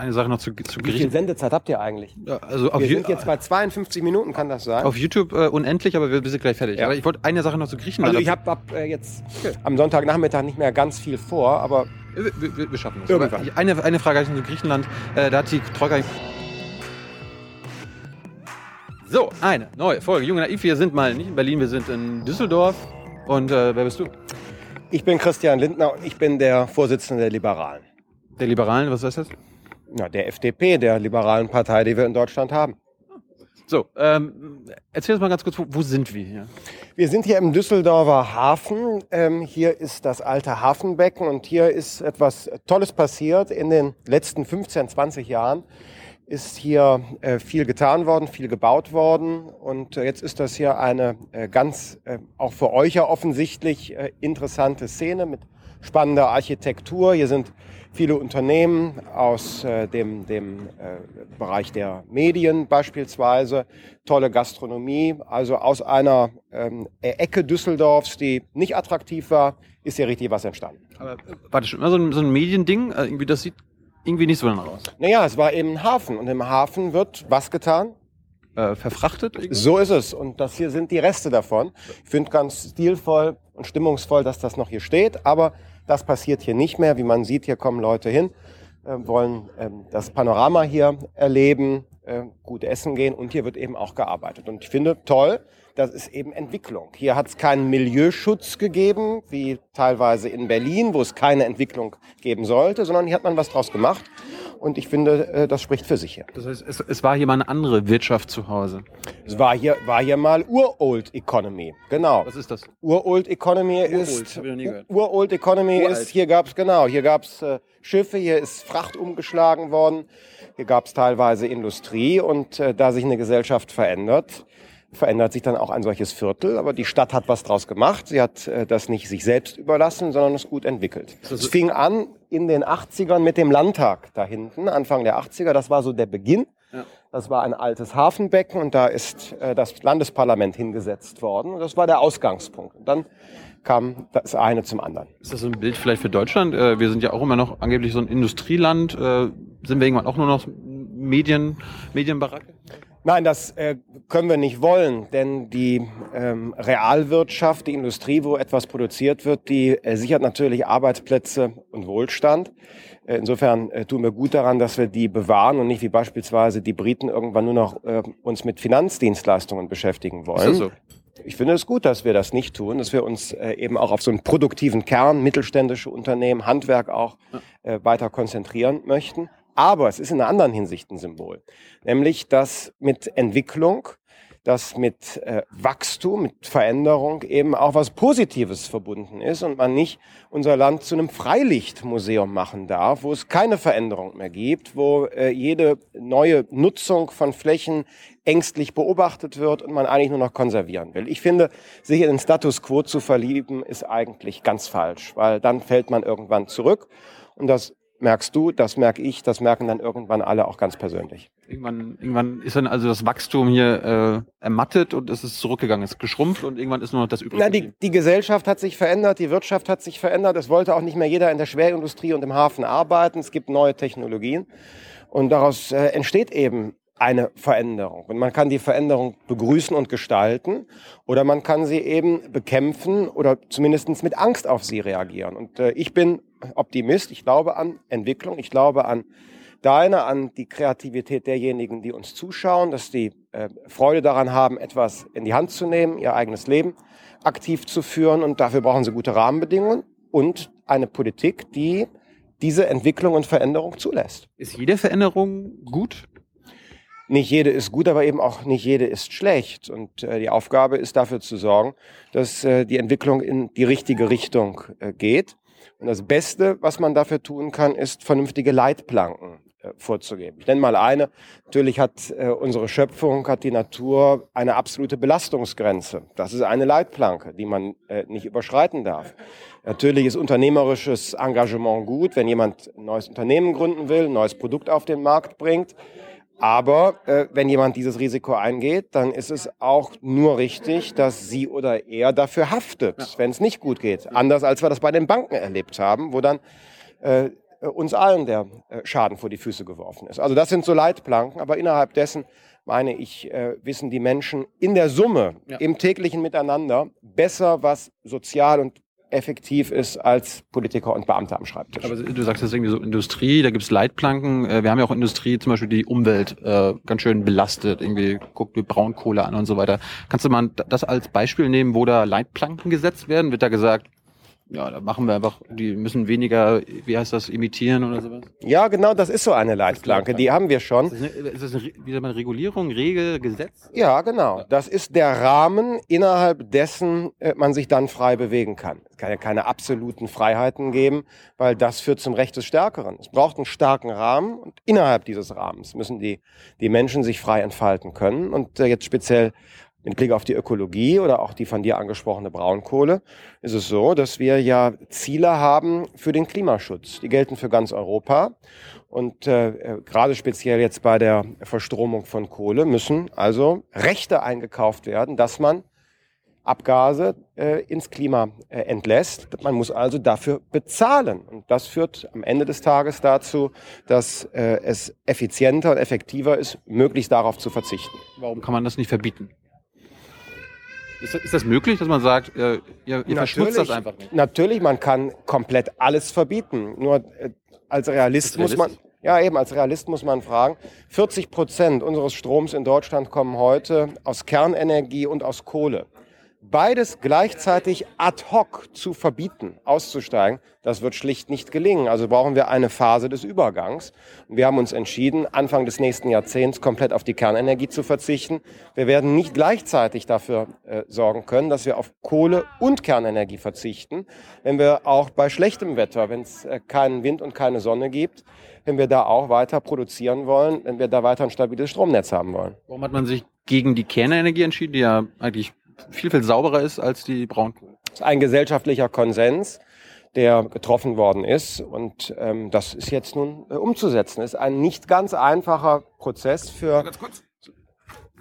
Eine Sache noch zu, zu Wie viel Griechen. Sendezeit habt ihr eigentlich? Ja, Also Wir sind jetzt bei 52 Minuten, kann das sein? auf YouTube äh, unendlich, aber wir sind gleich fertig. Ja. Ich wollte eine Sache noch zu Griechenland. also ich habe hab, äh, jetzt am Sonntagnachmittag nicht mehr ganz viel vor, aber wir, wir, wir schaffen. Irgendwann. Aber eine, eine Frage zu Griechenland. Äh, da hat die Troika. So, eine neue Folge. Junge Naiv, wir sind mal nicht in Berlin, wir sind in Düsseldorf. Und äh, wer bist du? ich bin Christian Lindner und ich bin der Vorsitzende der Liberalen. Der Liberalen, was heißt das? Ja, der FDP, der liberalen Partei, die wir in Deutschland haben. So, ähm, erzähl uns mal ganz kurz, wo, wo sind wir hier? Wir sind hier im Düsseldorfer Hafen. Ähm, hier ist das alte Hafenbecken und hier ist etwas Tolles passiert. In den letzten 15, 20 Jahren ist hier äh, viel getan worden, viel gebaut worden. Und äh, jetzt ist das hier eine äh, ganz, äh, auch für euch ja offensichtlich äh, interessante Szene mit spannender Architektur. Hier sind viele Unternehmen aus äh, dem, dem äh, Bereich der Medien beispielsweise, tolle Gastronomie. Also aus einer ähm, Ecke Düsseldorfs, die nicht attraktiv war, ist hier richtig was entstanden. Aber, äh, warte schon, immer so ein, so ein Mediending, äh, irgendwie, das sieht irgendwie nicht so danach aus. Naja, es war eben ein Hafen und im Hafen wird was getan? Äh, verfrachtet? irgendwie? So ist es. Und das hier sind die Reste davon. Ich finde ganz stilvoll und stimmungsvoll, dass das noch hier steht. Aber das passiert hier nicht mehr. Wie man sieht, hier kommen Leute hin, äh, wollen ähm, das Panorama hier erleben, äh, gut essen gehen und hier wird eben auch gearbeitet. Und ich finde toll, das ist eben Entwicklung. Hier hat es keinen Milieuschutz gegeben, wie teilweise in Berlin, wo es keine Entwicklung geben sollte, sondern hier hat man was draus gemacht. Und ich finde, äh, das spricht für sich hier. Das heißt, es, es war hier mal eine andere Wirtschaft zu Hause. Es war hier, war hier mal Urold Economy. Genau. Was ist das? Urold Economy Urold, ist. Urold Economy Uralt. ist hier gab's genau hier gab's äh, Schiffe hier ist Fracht umgeschlagen worden hier gab's teilweise Industrie und äh, da sich eine Gesellschaft verändert verändert sich dann auch ein solches Viertel aber die Stadt hat was draus gemacht sie hat äh, das nicht sich selbst überlassen sondern es gut entwickelt es fing an in den 80ern mit dem Landtag da hinten Anfang der 80er das war so der Beginn Ja. das war ein altes Hafenbecken und da ist äh, das Landesparlament hingesetzt worden. Und das war der Ausgangspunkt. Und dann kam das eine zum anderen. Ist das ein Bild vielleicht für Deutschland? Äh, wir sind ja auch immer noch angeblich so ein Industrieland. Äh, sind wir irgendwann auch nur noch Medien, Medienbaracke? Nein, das äh, können wir nicht wollen, denn die ähm, Realwirtschaft, die Industrie, wo etwas produziert wird, die äh, sichert natürlich Arbeitsplätze und Wohlstand. Äh, insofern äh, tun wir gut daran, dass wir die bewahren und nicht wie beispielsweise die Briten irgendwann nur noch äh, uns mit Finanzdienstleistungen beschäftigen wollen. Ist das so? Ich finde es gut, dass wir das nicht tun, dass wir uns äh, eben auch auf so einen produktiven Kern, mittelständische Unternehmen, Handwerk auch weiter konzentrieren möchten. Aber es ist in einer anderen Hinsicht ein Symbol, nämlich dass mit Entwicklung, dass mit äh, Wachstum, mit Veränderung eben auch was Positives verbunden ist und man nicht unser Land zu einem Freilichtmuseum machen darf, wo es keine Veränderung mehr gibt, wo äh, jede neue Nutzung von Flächen ängstlich beobachtet wird und man eigentlich nur noch konservieren will. Ich finde, sich in den Status quo zu verlieben, ist eigentlich ganz falsch, weil dann fällt man irgendwann zurück und das merkst du, das merke ich, das merken dann irgendwann alle auch ganz persönlich. Irgendwann, irgendwann ist dann also das Wachstum hier äh, ermattet und es ist zurückgegangen, es ist geschrumpft und irgendwann ist nur noch das übrig. Na, die, die Gesellschaft hat sich verändert, die Wirtschaft hat sich verändert. Es wollte auch nicht mehr jeder in der Schwerindustrie und im Hafen arbeiten. Es gibt neue Technologien und daraus äh, entsteht eben eine Veränderung. Und man kann die Veränderung begrüßen und gestalten oder man kann sie eben bekämpfen oder zumindest mit Angst auf sie reagieren. Und äh, ich bin Optimist. Ich glaube an Entwicklung. Ich glaube an deine, an die Kreativität derjenigen, die uns zuschauen, dass die äh, Freude daran haben, etwas in die Hand zu nehmen, ihr eigenes Leben aktiv zu führen. Und dafür brauchen sie gute Rahmenbedingungen und eine Politik, die diese Entwicklung und Veränderung zulässt. Ist jede Veränderung gut? Nicht jede ist gut, aber eben auch nicht jede ist schlecht. Und äh, die Aufgabe ist dafür zu sorgen, dass äh, die Entwicklung in die richtige Richtung äh, geht. Und das Beste, was man dafür tun kann, ist vernünftige Leitplanken äh, vorzugeben. Ich nenne mal eine. Natürlich hat äh, unsere Schöpfung, hat die Natur eine absolute Belastungsgrenze. Das ist eine Leitplanke, die man äh, nicht überschreiten darf. Natürlich ist unternehmerisches Engagement gut, wenn jemand ein neues Unternehmen gründen will, ein neues Produkt auf den Markt bringt. Aber äh, wenn jemand dieses Risiko eingeht, dann ist es auch nur richtig, dass sie oder er dafür haftet, wenn es nicht gut geht. Anders als wir das bei den Banken erlebt haben, wo dann äh, uns allen der äh, Schaden vor die Füße geworfen ist. Also das sind so Leitplanken, aber innerhalb dessen meine ich, äh, wissen die Menschen in der Summe, ja. im täglichen Miteinander besser, was sozial und effektiv ist als Politiker und Beamte am Schreibtisch. Aber du sagst jetzt irgendwie so Industrie, da gibt es Leitplanken. Äh, wir haben ja auch Industrie, zum Beispiel die Umwelt äh, ganz schön belastet. Irgendwie guckt die Braunkohle an und so weiter. Kannst du mal das als Beispiel nehmen, wo da Leitplanken gesetzt werden? Wird da gesagt, ja, da machen wir einfach, die müssen weniger, wie heißt das, imitieren oder sowas? Ja, genau, das ist so eine Leitplanke, die haben wir schon. Ist das eine, ist das eine wie sagt man, Regulierung, Regel, Gesetz? Ja, genau. Das ist der Rahmen, innerhalb dessen äh, man sich dann frei bewegen kann. Es kann ja keine absoluten Freiheiten geben, weil das führt zum Recht des Stärkeren. Es braucht einen starken Rahmen und innerhalb dieses Rahmens müssen die, die Menschen sich frei entfalten können. Und äh, jetzt speziell mit Blick auf die Ökologie oder auch die von dir angesprochene Braunkohle ist es so, dass wir ja Ziele haben für den Klimaschutz. Die gelten für ganz Europa. Und äh, gerade speziell jetzt bei der Verstromung von Kohle müssen also Rechte eingekauft werden, dass man Abgase äh, ins Klima äh, entlässt. Man muss also dafür bezahlen. Und das führt am Ende des Tages dazu, dass äh, es effizienter und effektiver ist, möglichst darauf zu verzichten. Warum kann man das nicht verbieten? Ist, ist das möglich, dass man sagt, äh, ihr, ihr verschmutzt das einfach nicht? Natürlich, man kann komplett alles verbieten. Nur äh, als Realist muss man, ja eben, als Realist muss man fragen, 40 Prozent unseres Stroms in Deutschland kommen heute aus Kernenergie und aus Kohle beides gleichzeitig ad hoc zu verbieten, auszusteigen, das wird schlicht nicht gelingen. Also brauchen wir eine Phase des Übergangs. Wir haben uns entschieden, Anfang des nächsten Jahrzehnts komplett auf die Kernenergie zu verzichten. Wir werden nicht gleichzeitig dafür äh, sorgen können, dass wir auf Kohle und Kernenergie verzichten, wenn wir auch bei schlechtem Wetter, wenn es äh, keinen Wind und keine Sonne gibt, wenn wir da auch weiter produzieren wollen, wenn wir da weiter ein stabiles Stromnetz haben wollen. Warum hat man sich gegen die Kernenergie entschieden, die ja eigentlich viel, viel sauberer ist als die Braunkohle. Das ist ein gesellschaftlicher Konsens, der getroffen worden ist. Und ähm, das ist jetzt nun äh, umzusetzen. Das ist ein nicht ganz einfacher Prozess für,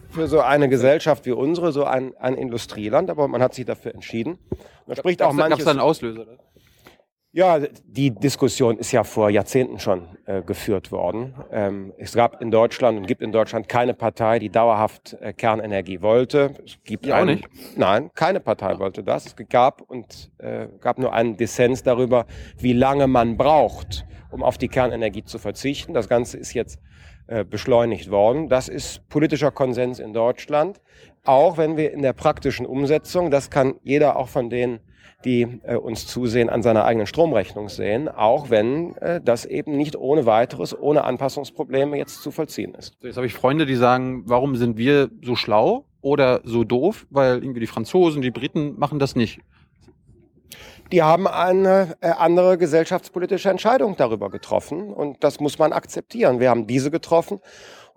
für so eine Gesellschaft wie unsere, so ein, ein Industrieland. Aber man hat sich dafür entschieden. Man spricht auch manches. Da einen Auslöser? Oder? Ja, die Diskussion ist ja vor Jahrzehnten schon äh, geführt worden. Ähm, es gab in Deutschland und gibt in Deutschland keine Partei, die dauerhaft äh, Kernenergie wollte. Es gibt ja, auch nicht. Nein, keine Partei ja. wollte das. Es gab und äh, gab nur einen Dissens darüber, wie lange man braucht, um auf die Kernenergie zu verzichten. Das Ganze ist jetzt äh, beschleunigt worden. Das ist politischer Konsens in Deutschland. Auch wenn wir in der praktischen Umsetzung, das kann jeder auch von denen die äh, uns zusehen, an seiner eigenen Stromrechnung sehen, auch wenn äh, das eben nicht ohne weiteres, ohne Anpassungsprobleme jetzt zu vollziehen ist. Jetzt habe ich Freunde, die sagen, warum sind wir so schlau oder so doof, weil irgendwie die Franzosen, die Briten machen das nicht. Die haben eine äh, andere gesellschaftspolitische Entscheidung darüber getroffen und das muss man akzeptieren. Wir haben diese getroffen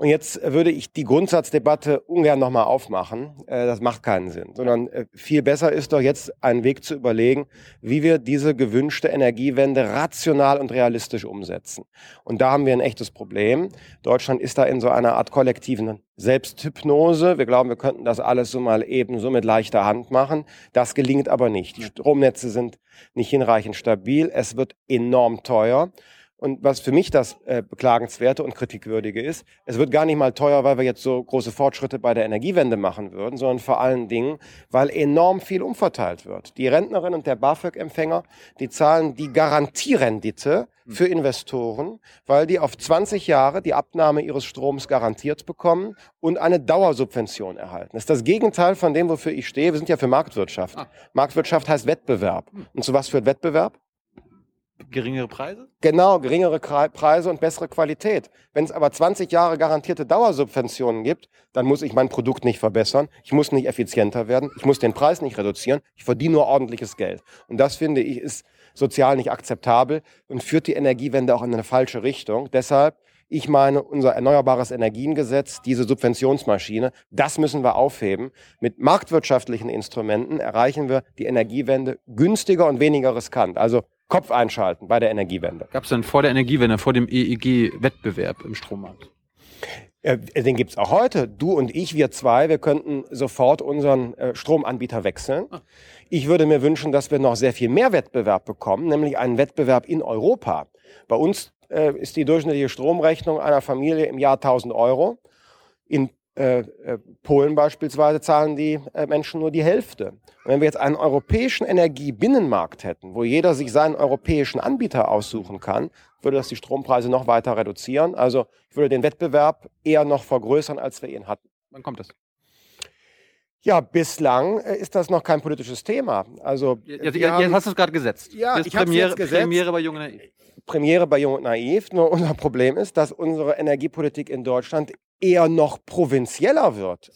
und jetzt würde ich die Grundsatzdebatte ungern nochmal aufmachen. Äh, das macht keinen Sinn. Sondern äh, viel besser ist doch jetzt einen Weg zu überlegen, wie wir diese gewünschte Energiewende rational und realistisch umsetzen. Und da haben wir ein echtes Problem. Deutschland ist da in so einer Art kollektiven Selbsthypnose. Wir glauben, wir könnten das alles so mal eben so mit leichter Hand machen. Das gelingt aber nicht. Die Stromnetze sind nicht hinreichend stabil. Es wird enorm teuer. Und was für mich das äh, Beklagenswerte und Kritikwürdige ist, es wird gar nicht mal teuer, weil wir jetzt so große Fortschritte bei der Energiewende machen würden, sondern vor allen Dingen, weil enorm viel umverteilt wird. Die Rentnerin und der BAföG-Empfänger, die zahlen die Garantierendite hm. für Investoren, weil die auf 20 Jahre die Abnahme ihres Stroms garantiert bekommen und eine Dauersubvention erhalten. Das ist das Gegenteil von dem, wofür ich stehe. Wir sind ja für Marktwirtschaft. Ah. Marktwirtschaft heißt Wettbewerb. Hm. Und zu was führt Wettbewerb? Geringere Preise? Genau, geringere Preise und bessere Qualität. Wenn es aber 20 Jahre garantierte Dauersubventionen gibt, dann muss ich mein Produkt nicht verbessern, ich muss nicht effizienter werden, ich muss den Preis nicht reduzieren, ich verdiene nur ordentliches Geld. Und das finde ich ist sozial nicht akzeptabel und führt die Energiewende auch in eine falsche Richtung. Deshalb ich meine, unser Erneuerbares Energiengesetz, diese Subventionsmaschine, das müssen wir aufheben. Mit marktwirtschaftlichen Instrumenten erreichen wir die Energiewende günstiger und weniger riskant. Also Kopf einschalten bei der Energiewende. Gab es denn vor der Energiewende, vor dem EEG Wettbewerb im Strommarkt? Äh, den gibt's auch heute. Du und ich, wir zwei, wir könnten sofort unseren äh, Stromanbieter wechseln. Ah. Ich würde mir wünschen, dass wir noch sehr viel mehr Wettbewerb bekommen, nämlich einen Wettbewerb in Europa. Bei uns äh, ist die durchschnittliche Stromrechnung einer Familie im Jahr 1000 Euro. In äh, äh, Polen beispielsweise zahlen die äh, Menschen nur die Hälfte. Und wenn wir jetzt einen europäischen Energiebinnenmarkt hätten, wo jeder sich seinen europäischen Anbieter aussuchen kann, würde das die Strompreise noch weiter reduzieren. Also ich würde den Wettbewerb eher noch vergrößern, als wir ihn hatten. Wann kommt das? Ja, bislang äh, ist das noch kein politisches Thema. Also jetzt, jetzt, jetzt hast du es gerade gesetzt. Ja, jetzt ich Premiere, jetzt gesetzt. Premiere bei Jung und Naiv. Premiere bei Jung und Naiv. Nur unser Problem ist, dass unsere Energiepolitik in Deutschland eher noch provinzieller wird.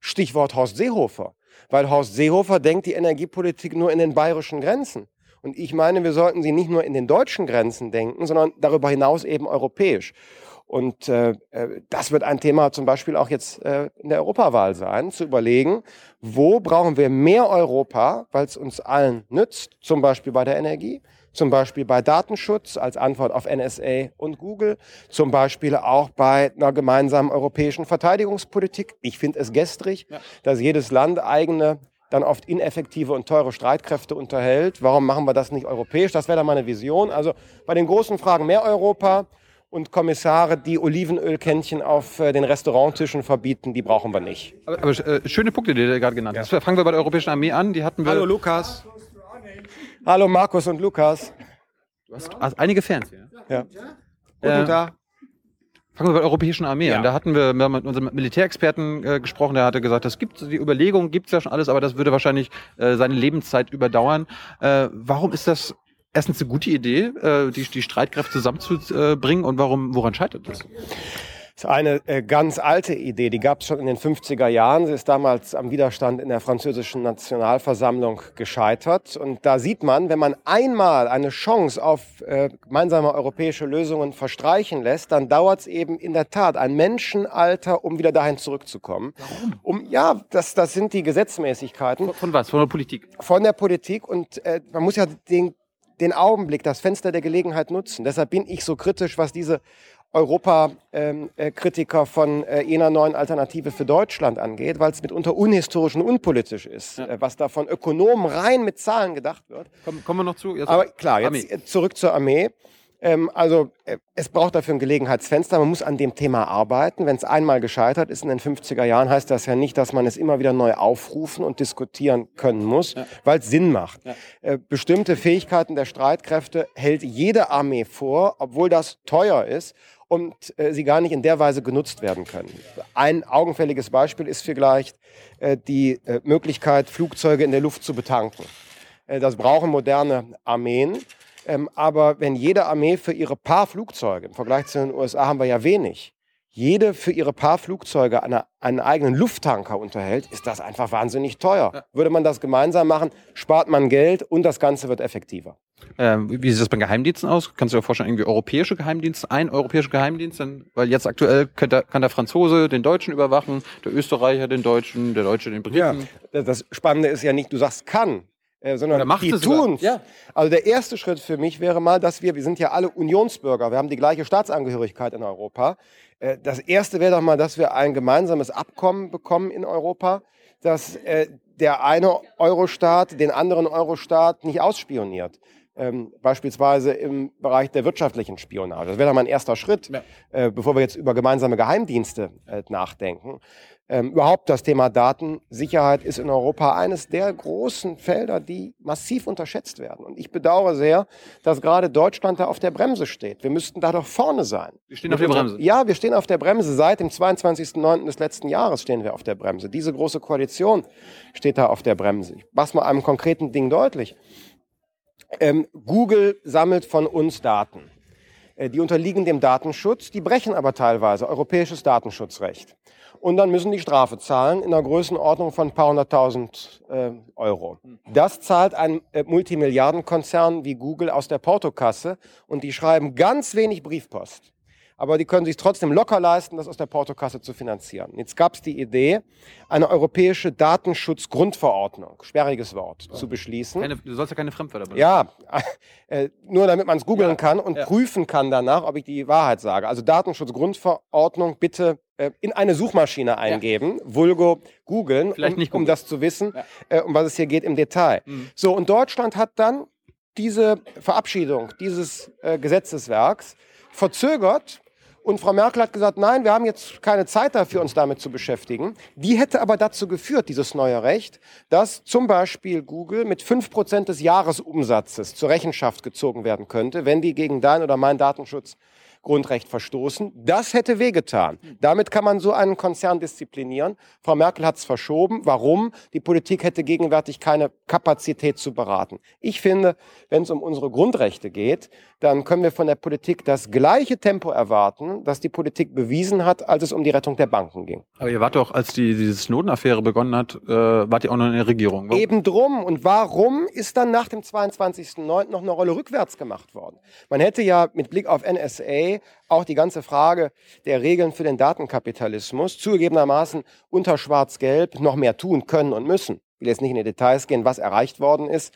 Stichwort Horst Seehofer. Weil Horst Seehofer denkt die Energiepolitik nur in den bayerischen Grenzen. Und ich meine, wir sollten sie nicht nur in den deutschen Grenzen denken, sondern darüber hinaus eben europäisch. Und äh, äh, das wird ein Thema zum Beispiel auch jetzt äh, in der Europawahl sein, zu überlegen, wo brauchen wir mehr Europa, weil es uns allen nützt, zum Beispiel bei der Energie, zum Beispiel bei Datenschutz als Antwort auf NSA und Google, zum Beispiel auch bei einer gemeinsamen europäischen Verteidigungspolitik. Ich finde es gestrig, ja. dass jedes Land eigene dann oft ineffektive und teure Streitkräfte unterhält. Warum machen wir das nicht europäisch? Das wäre dann meine Vision. Also bei den großen Fragen mehr Europa und Kommissare, die Olivenölkännchen auf äh, den Restauranttischen verbieten, die brauchen wir nicht. Aber, aber äh, schöne Punkte, die du gerade genannt hast. Ja. Fangen wir bei der Europäischen Armee an. Die hatten wir. Hallo Lukas. Hallo Markus und Lukas. Du hast, hast einige Fans hier. Ja. Guten Tag. Fangen wir bei der Europäischen Armee ja. an. Da hatten wir, mit unserem Militärexperten äh, gesprochen, der hatte gesagt, das gibt die Überlegung, gibt es ja schon alles, aber das würde wahrscheinlich äh, seine Lebenszeit überdauern. Äh, warum ist das erstens eine gute Idee, äh, die, die Streitkräfte zusammenzubringen und warum, woran scheitert das? Das ist eine äh, ganz alte Idee, die gab es schon in den 50er Jahren. Sie ist damals am Widerstand in der französischen Nationalversammlung gescheitert. Und da sieht man, wenn man einmal eine Chance auf äh, gemeinsame europäische Lösungen verstreichen lässt, dann dauert es eben in der Tat ein Menschenalter, um wieder dahin zurückzukommen. Warum? Um, ja, das, das sind die Gesetzmäßigkeiten. Von, von was? Von der Politik? Von der Politik. Und äh, man muss ja den den Augenblick, das Fenster der Gelegenheit nutzen. Deshalb bin ich so kritisch, was diese Europakritiker ähm, äh, von äh, jener neuen Alternative für Deutschland angeht, weil es mitunter unhistorisch und unpolitisch ist, ja. äh, was da von Ökonomen rein mit Zahlen gedacht wird. Komm, kommen wir noch zu? Jetzt Aber klar, jetzt Armee. zurück zur Armee. Ähm, also es braucht dafür ein Gelegenheitsfenster. Man muss an dem Thema arbeiten. Wenn es einmal gescheitert ist in den 50er Jahren, heißt das ja nicht, dass man es immer wieder neu aufrufen und diskutieren können muss, ja. weil es Sinn macht. Ja. Bestimmte Fähigkeiten der Streitkräfte hält jede Armee vor, obwohl das teuer ist und äh, sie gar nicht in der Weise genutzt werden können. Ein augenfälliges Beispiel ist vielleicht äh, die äh, Möglichkeit, Flugzeuge in der Luft zu betanken. Äh, das brauchen moderne Armeen. Ähm, aber wenn jede Armee für ihre paar Flugzeuge, im Vergleich zu den USA haben wir ja wenig, jede für ihre paar Flugzeuge eine, einen eigenen Lufttanker unterhält, ist das einfach wahnsinnig teuer. Würde man das gemeinsam machen, spart man Geld und das Ganze wird effektiver. Ähm, wie sieht das bei Geheimdiensten aus? Kannst du dir vorstellen, irgendwie europäische Geheimdienste, ein europäischer Geheimdienst? Denn, weil jetzt aktuell kann der, kann der Franzose den Deutschen überwachen, der Österreicher den Deutschen, der Deutsche den Briten. Ja, das Spannende ist ja nicht, du sagst kann, äh, sondern die tun ja. Also der erste Schritt für mich wäre mal, dass wir, wir sind ja alle Unionsbürger, wir haben die gleiche Staatsangehörigkeit in Europa. Äh, das erste wäre doch mal, dass wir ein gemeinsames Abkommen bekommen in Europa, dass äh, der eine Eurostaat den anderen Eurostaat nicht ausspioniert. Ähm, beispielsweise im Bereich der wirtschaftlichen Spionage. Das wäre dann mein erster Schritt, ja. äh, bevor wir jetzt über gemeinsame Geheimdienste äh, nachdenken. Ähm, überhaupt das Thema Datensicherheit ist in Europa eines der großen Felder, die massiv unterschätzt werden. Und ich bedauere sehr, dass gerade Deutschland da auf der Bremse steht. Wir müssten da doch vorne sein. Wir stehen auf der Bremse. Ja, wir stehen auf der Bremse. Seit dem 22.09. des letzten Jahres stehen wir auf der Bremse. Diese große Koalition steht da auf der Bremse. Ich mach's mal einem konkreten Ding deutlich. Ähm, Google sammelt von uns Daten. Äh, die unterliegen dem Datenschutz, die brechen aber teilweise europäisches Datenschutzrecht und dann müssen die Strafe zahlen in der Größenordnung von ein paar hunderttausend äh, Euro. Das zahlt ein äh, Multimilliardenkonzern wie Google aus der Portokasse und die schreiben ganz wenig Briefpost. Aber die können sich trotzdem locker leisten, das aus der Portokasse zu finanzieren. Jetzt gab es die Idee, eine europäische Datenschutzgrundverordnung, sperriges Wort, ja. zu beschließen. Keine, du sollst ja keine Fremdwörter benutzen. Ja, äh, nur damit man es googeln ja. kann und ja. prüfen kann danach, ob ich die Wahrheit sage. Also Datenschutzgrundverordnung bitte äh, in eine Suchmaschine eingeben, vulgo googeln, um, um, das zu wissen, äh, um was es hier geht im Detail. Mhm. So, und Deutschland hat dann diese Verabschiedung dieses äh, Gesetzeswerks verzögert und Frau Merkel hat gesagt, nein, wir haben jetzt keine Zeit dafür, uns damit zu beschäftigen. Die hätte aber dazu geführt, dieses neue Recht, dass zum Beispiel Google mit fünf Prozent des Jahresumsatzes zur Rechenschaft gezogen werden könnte, wenn die gegen dein oder mein Datenschutz Grundrecht verstoßen. Das hätte wehgetan. Damit kann man so einen Konzern disziplinieren. Frau Merkel hat es verschoben. Warum? Die Politik hätte gegenwärtig keine Kapazität zu beraten. Ich finde, wenn es um unsere Grundrechte geht, dann können wir von der Politik das gleiche Tempo erwarten, das die Politik bewiesen hat, als es um die Rettung der Banken ging. Aber ihr wart doch, als die, diese Snowden-Affäre begonnen hat, äh, wart ihr auch noch in der Regierung. Warum? Eben drum. Und warum ist dann nach dem 22.09. noch eine Rolle rückwärts gemacht worden? Man hätte ja mit Blick auf NSA auch die ganze Frage der Regeln für den Datenkapitalismus zugegebenermaßen unter Schwarz-Gelb noch mehr tun können und müssen. Ich will jetzt nicht in die Details gehen, was erreicht worden ist.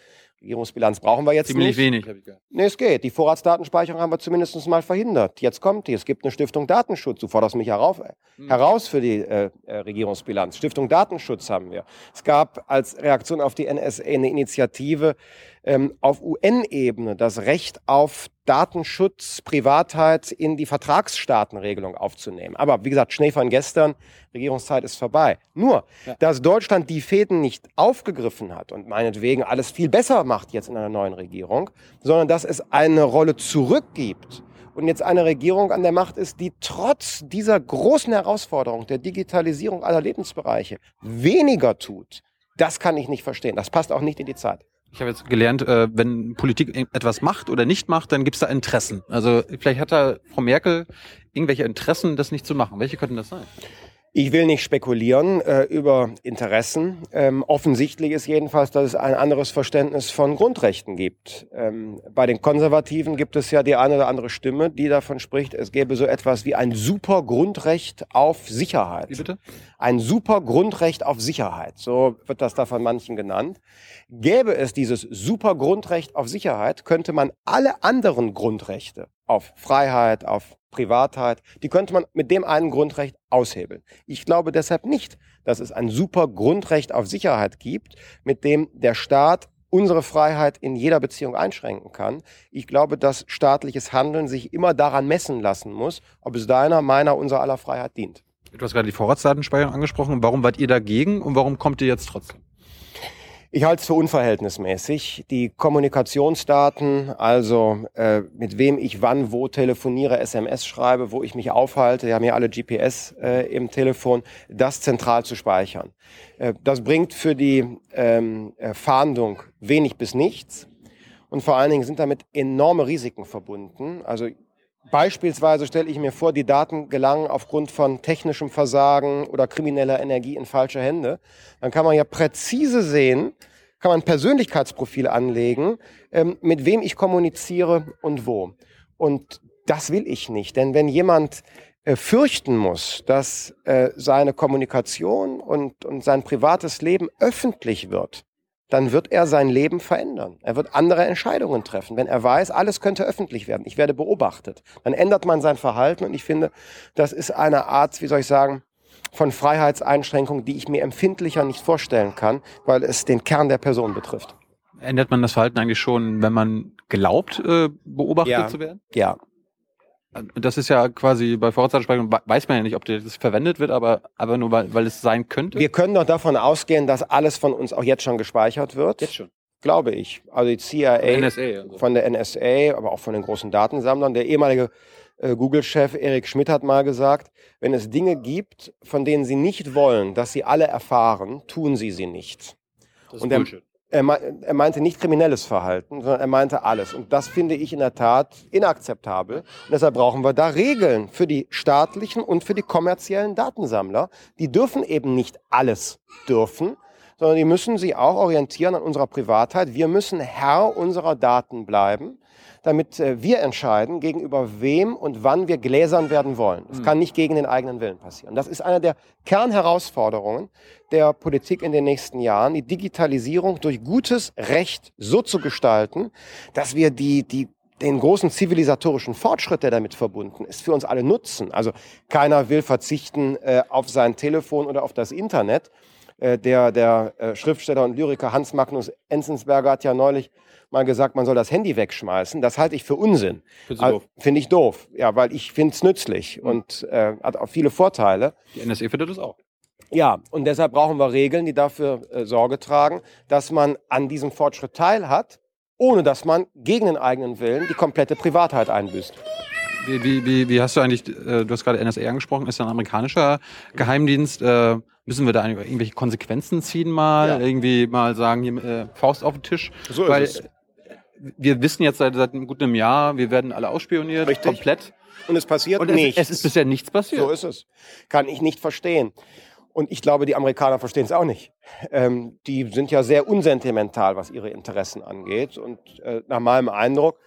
Regierungsbilanz brauchen wir jetzt Ziemlich nicht. Ziemlich wenig, habe ich gehört. Nee, es geht. Die Vorratsdatenspeicherung haben wir zumindest mal verhindert. Jetzt kommt die. Es gibt eine Stiftung Datenschutz. Du forderst mich herauf, äh, hm. heraus für die äh, äh Regierungsbilanz. Stiftung Datenschutz haben wir. Es gab als Reaktion auf die NSA eine Initiative, ähm, auf UN-Ebene das Recht auf Datenschutz, Privatheit in die Vertragsstaatenregelung aufzunehmen. Aber wie gesagt, Schnee von gestern, Regierungszeit ist vorbei. Nur, ja. dass Deutschland die Fäden nicht aufgegriffen hat und meinetwegen alles viel besser macht jetzt in einer neuen Regierung, sondern dass es eine Rolle zurückgibt und jetzt eine Regierung an der Macht ist, die trotz dieser großen Herausforderung der Digitalisierung aller Lebensbereiche weniger tut, das kann ich nicht verstehen. Das passt auch nicht in die Zeit. Ich habe jetzt gelernt, äh, wenn Politik etwas macht oder nicht macht, dann gibt es da Interessen. Also vielleicht hat da Frau Merkel irgendwelche Interessen, das nicht zu machen. Welche könnten das sein? Ich will nicht spekulieren äh, über Interessen. Ähm, offensichtlich ist jedenfalls, dass es ein anderes Verständnis von Grundrechten gibt. Ähm, bei den Konservativen gibt es ja die eine oder andere Stimme, die davon spricht, es gäbe so etwas wie ein super Grundrecht auf Sicherheit. Wie bitte? Ein super Grundrecht auf Sicherheit. So wird das da von manchen genannt. Gäbe es dieses super Grundrecht auf Sicherheit, könnte man alle anderen Grundrechte auf Freiheit, auf Privatheit, die könnte man mit dem einen Grundrecht aushebeln. Ich glaube deshalb nicht, dass es ein super Grundrecht auf Sicherheit gibt, mit dem der Staat unsere Freiheit in jeder Beziehung einschränken kann. Ich glaube, dass staatliches Handeln sich immer daran messen lassen muss, ob es deiner, meiner, unserer aller Freiheit dient. Du hast gerade die Vorratsdatenspeicherung angesprochen. Warum wart ihr dagegen und warum kommt ihr jetzt trotzdem? Ich halte es für unverhältnismäßig. Die Kommunikationsdaten, also äh, mit wem ich wann wo telefoniere, SMS schreibe, wo ich mich aufhalte, wir haben ja alle GPS äh, im Telefon, das zentral zu speichern. Äh, das bringt für die ähm, äh, Fahndung wenig bis nichts. Und vor allen Dingen sind damit enorme Risiken verbunden. Also Beispielsweise stelle ich mir vor, die Daten gelangen aufgrund von technischem Versagen oder krimineller Energie in falsche Hände. Dann kann man ja präzise sehen, kann man Persönlichkeitsprofile anlegen, ähm, mit wem ich kommuniziere und wo. Und das will ich nicht, denn wenn jemand äh, fürchten muss, dass äh, seine Kommunikation und, und sein privates Leben öffentlich wird, dann wird er sein Leben verändern. Er wird andere Entscheidungen treffen. Wenn er weiß, alles könnte öffentlich werden, ich werde beobachtet, dann ändert man sein Verhalten und ich finde, das ist eine Art, wie soll ich sagen, von Freiheitseinschränkung, die ich mir empfindlicher nicht vorstellen kann, weil es den Kern der Person betrifft. Ändert man das Verhalten eigentlich schon, wenn man glaubt, äh, beobachtet ja, zu werden? Ja, das ist ja quasi bei Vorratsdatenspeicherung weiß man ja nicht, ob das verwendet wird, aber, aber nur weil, weil es sein könnte. Wir können doch davon ausgehen, dass alles von uns auch jetzt schon gespeichert wird. Jetzt schon. Glaube ich. Also die CIA von, NSA also. von der NSA, aber auch von den großen Datensammlern. Der ehemalige äh, Google-Chef Erik Schmidt hat mal gesagt, wenn es Dinge gibt, von denen Sie nicht wollen, dass Sie alle erfahren, tun Sie sie nicht. Das ist Und Bullshit. Er, meinte nicht kriminelles Verhalten, sondern er meinte alles. Und das finde ich in der Tat inakzeptabel. Und deshalb brauchen wir da Regeln für die staatlichen und für die kommerziellen Datensammler. Die dürfen eben nicht alles dürfen, sondern die müssen sich auch orientieren an unserer Privatheit. Wir müssen Herr unserer Daten bleiben. Damit äh, wir entscheiden, gegenüber wem und wann wir gläsern werden wollen. Das mhm. kann nicht gegen den eigenen Willen passieren. Das ist eine der Kernherausforderungen der Politik in den nächsten Jahren, die Digitalisierung durch gutes Recht so zu gestalten, dass wir die, die den großen zivilisatorischen Fortschritt, der damit verbunden ist, für uns alle nutzen. Also keiner will verzichten äh, auf sein Telefon oder auf das Internet. Äh, der der äh, Schriftsteller und Lyriker Hans Magnus Enzensberger hat ja neulich mal gesagt, man soll das Handy wegschmeißen. Das halte ich für Unsinn. Also, finde ich doof. Ja, weil ich finde es nützlich mhm. und äh, hat auch viele Vorteile. Die NSA findet es auch. Ja, und deshalb brauchen wir Regeln, die dafür äh, Sorge tragen, dass man an diesem Fortschritt teilhat, ohne dass man gegen den eigenen Willen die komplette Privatheit einbüßt. Wie, wie, wie, wie hast du eigentlich, äh, du hast gerade NSA angesprochen, ist ja ein amerikanischer Geheimdienst. Äh, müssen wir da irgendwelche Konsequenzen ziehen mal? Ja. Irgendwie mal sagen, hier, äh, Faust auf den Tisch? So Weil, ist es wir wissen jetzt seit, seit einem guten Jahr, wir werden alle ausspioniert, Richtig. komplett. Und es passiert Und es, nichts. Es ist bisher nichts passiert. So ist es. Kann ich nicht verstehen. Und ich glaube, die Amerikaner verstehen es auch nicht. Ähm, die sind ja sehr unsentimental, was ihre Interessen angeht. Und äh, nach meinem Eindruck,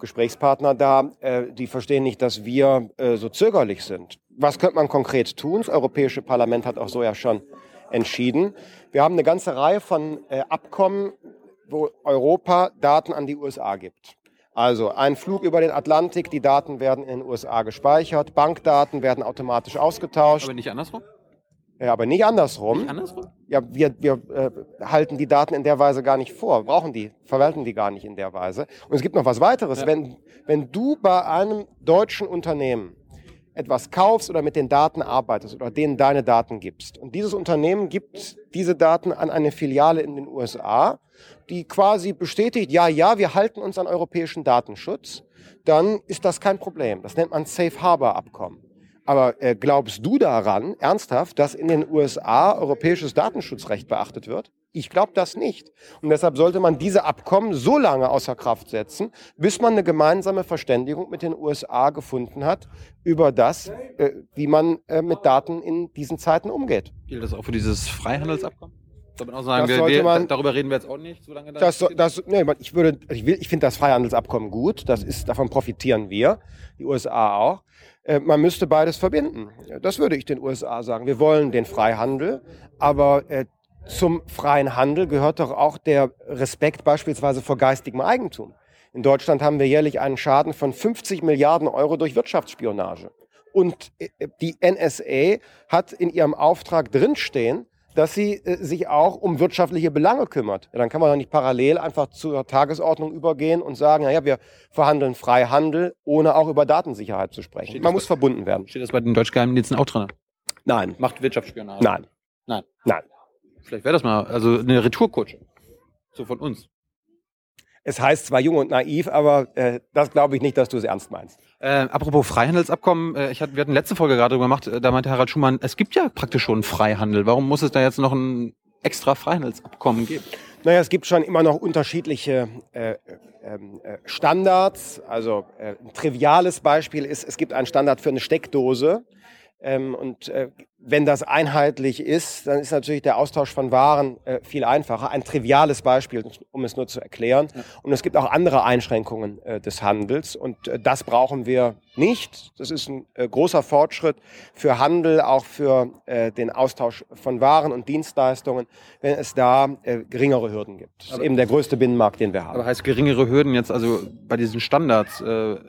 Gesprächspartner da, äh, die verstehen nicht, dass wir äh, so zögerlich sind. Was könnte man konkret tun? Das Europäische Parlament hat auch so ja schon entschieden. Wir haben eine ganze Reihe von äh, Abkommen wo Europa Daten an die USA gibt. Also ein Flug über den Atlantik, die Daten werden in den USA gespeichert, Bankdaten werden automatisch ausgetauscht. Aber nicht andersrum? Ja, aber nicht andersrum. Nicht andersrum? Ja, wir, wir äh, halten die Daten in der Weise gar nicht vor, brauchen die, verwalten die gar nicht in der Weise. Und es gibt noch was weiteres. Ja. Wenn, wenn du bei einem deutschen Unternehmen etwas kaufst oder mit den Daten arbeitest oder denen deine Daten gibst und dieses Unternehmen gibt diese Daten an eine Filiale in den USA, die quasi bestätigt, ja, ja, wir halten uns an europäischen Datenschutz, dann ist das kein Problem. Das nennt man Safe Harbor Abkommen. Aber äh, glaubst du daran, ernsthaft, dass in den USA europäisches Datenschutzrecht beachtet wird? Ich glaube das nicht. Und deshalb sollte man diese Abkommen so lange außer Kraft setzen, bis man eine gemeinsame Verständigung mit den USA gefunden hat über das, äh, wie man äh, mit Daten in diesen Zeiten umgeht. Gilt das auch für dieses Freihandelsabkommen? Soll man auch sagen, wir, wir, man, darüber reden wir jetzt auch nicht, solange das. das, das nee, ich würde, ich, will, ich finde das Freihandelsabkommen gut. Das ist, davon profitieren wir, die USA auch. Äh, man müsste beides verbinden. Das würde ich den USA sagen. Wir wollen den Freihandel, aber äh, zum freien Handel gehört doch auch der Respekt beispielsweise vor geistigem Eigentum. In Deutschland haben wir jährlich einen Schaden von 50 Milliarden Euro durch Wirtschaftsspionage. Und äh, die NSA hat in ihrem Auftrag drinstehen, dass sie äh, sich auch um wirtschaftliche Belange kümmert. Ja, dann kann man doch nicht parallel einfach zur Tagesordnung übergehen und sagen, naja, wir verhandeln Freihandel, ohne auch über Datensicherheit zu sprechen. Steht man muss bei, verbunden werden. Steht das bei den Deutschgeheimdiensten auch drin? Nein. Macht Wirtschaftsspionage? Nein. Nein. Nein. Vielleicht wäre das mal, also eine Retourkutsche. So von uns. Es heißt zwar jung und naiv, aber äh, das glaube ich nicht, dass du es ernst meinst. Äh, apropos Freihandelsabkommen, äh, ich hatte, wir hatten letzte Folge gerade darüber gemacht, äh, da meinte Harald Schumann, es gibt ja praktisch schon Freihandel. Warum muss es da jetzt noch ein extra Freihandelsabkommen geben? Naja, es gibt schon immer noch unterschiedliche äh, ähm, äh, Standards. Also äh, ein triviales Beispiel ist, es gibt einen Standard für eine Steckdose. Ähm, und äh, wenn das einheitlich ist, dann ist natürlich der Austausch von Waren äh, viel einfacher. Ein triviales Beispiel, um es nur zu erklären. Ja. Und es gibt auch andere Einschränkungen äh, des Handels. Und äh, das brauchen wir nicht. Das ist ein äh, großer Fortschritt für Handel, auch für äh, den Austausch von Waren und Dienstleistungen, wenn es da äh, geringere Hürden gibt. Das ist eben der größte Binnenmarkt, den wir haben. Aber heißt geringere Hürden jetzt also bei diesen Standards?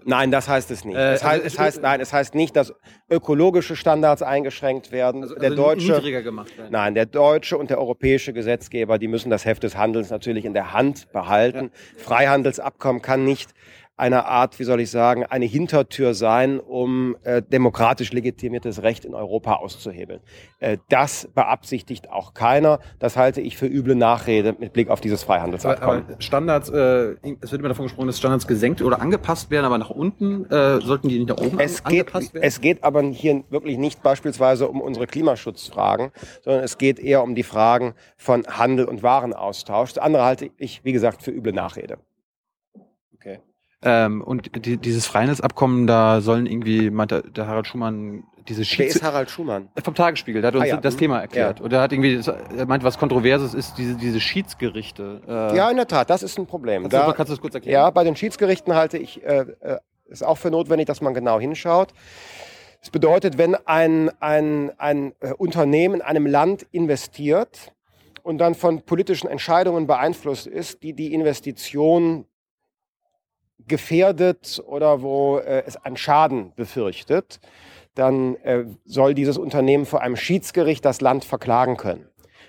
Nein, das heißt es nicht. es, heißt, also es heißt, nein, es heißt nicht, dass ökologische Standards eingeschränkt werden. Also, der also deutsche, gemacht werden. Nein, der deutsche und der europäische Gesetzgeber, die müssen das Heft des Handels natürlich in der Hand behalten. Ja. Freihandelsabkommen kann nicht eine Art, wie soll ich sagen, eine Hintertür sein, um äh, demokratisch legitimiertes Recht in Europa auszuhebeln. Äh, das beabsichtigt auch keiner. Das halte ich für üble Nachrede mit Blick auf dieses Freihandelsabkommen. Aber, aber Standards, äh, es wird immer davon gesprochen, dass Standards gesenkt oder angepasst werden, aber nach unten äh, sollten die nicht nach oben es geht, angepasst werden? Es geht aber hier wirklich nicht beispielsweise um unsere Klimaschutzfragen, sondern es geht eher um die Fragen von Handel und Warenaustausch. Das andere halte ich, wie gesagt, für üble Nachrede. Ähm, und die, dieses Freihandelsabkommen, da sollen irgendwie, meinte der Harald Schumann, diese Wer Schieds ist Harald Schumann? vom Tagesspiegel, der hat uns Ah, ja. das. Thema erklärt. Ja. Und er hat irgendwie, er meinte, was Kontroverses ist, diese, diese Schiedsgerichte. Äh, Ja, in der Tat, das ist ein Problem. Kannst, du, kannst du das kurz erklären? Ja, bei den Schiedsgerichten halte ich äh, äh, ist auch für notwendig, dass man genau hinschaut. Es bedeutet, wenn ein, ein, ein äh, Unternehmen in einem Land investiert und dann von politischen Entscheidungen beeinflusst ist, die die Investition gefährdet oder wo äh, es einen Schaden befürchtet, dann äh, soll dieses Unternehmen vor einem Schiedsgericht das Land verklagen können.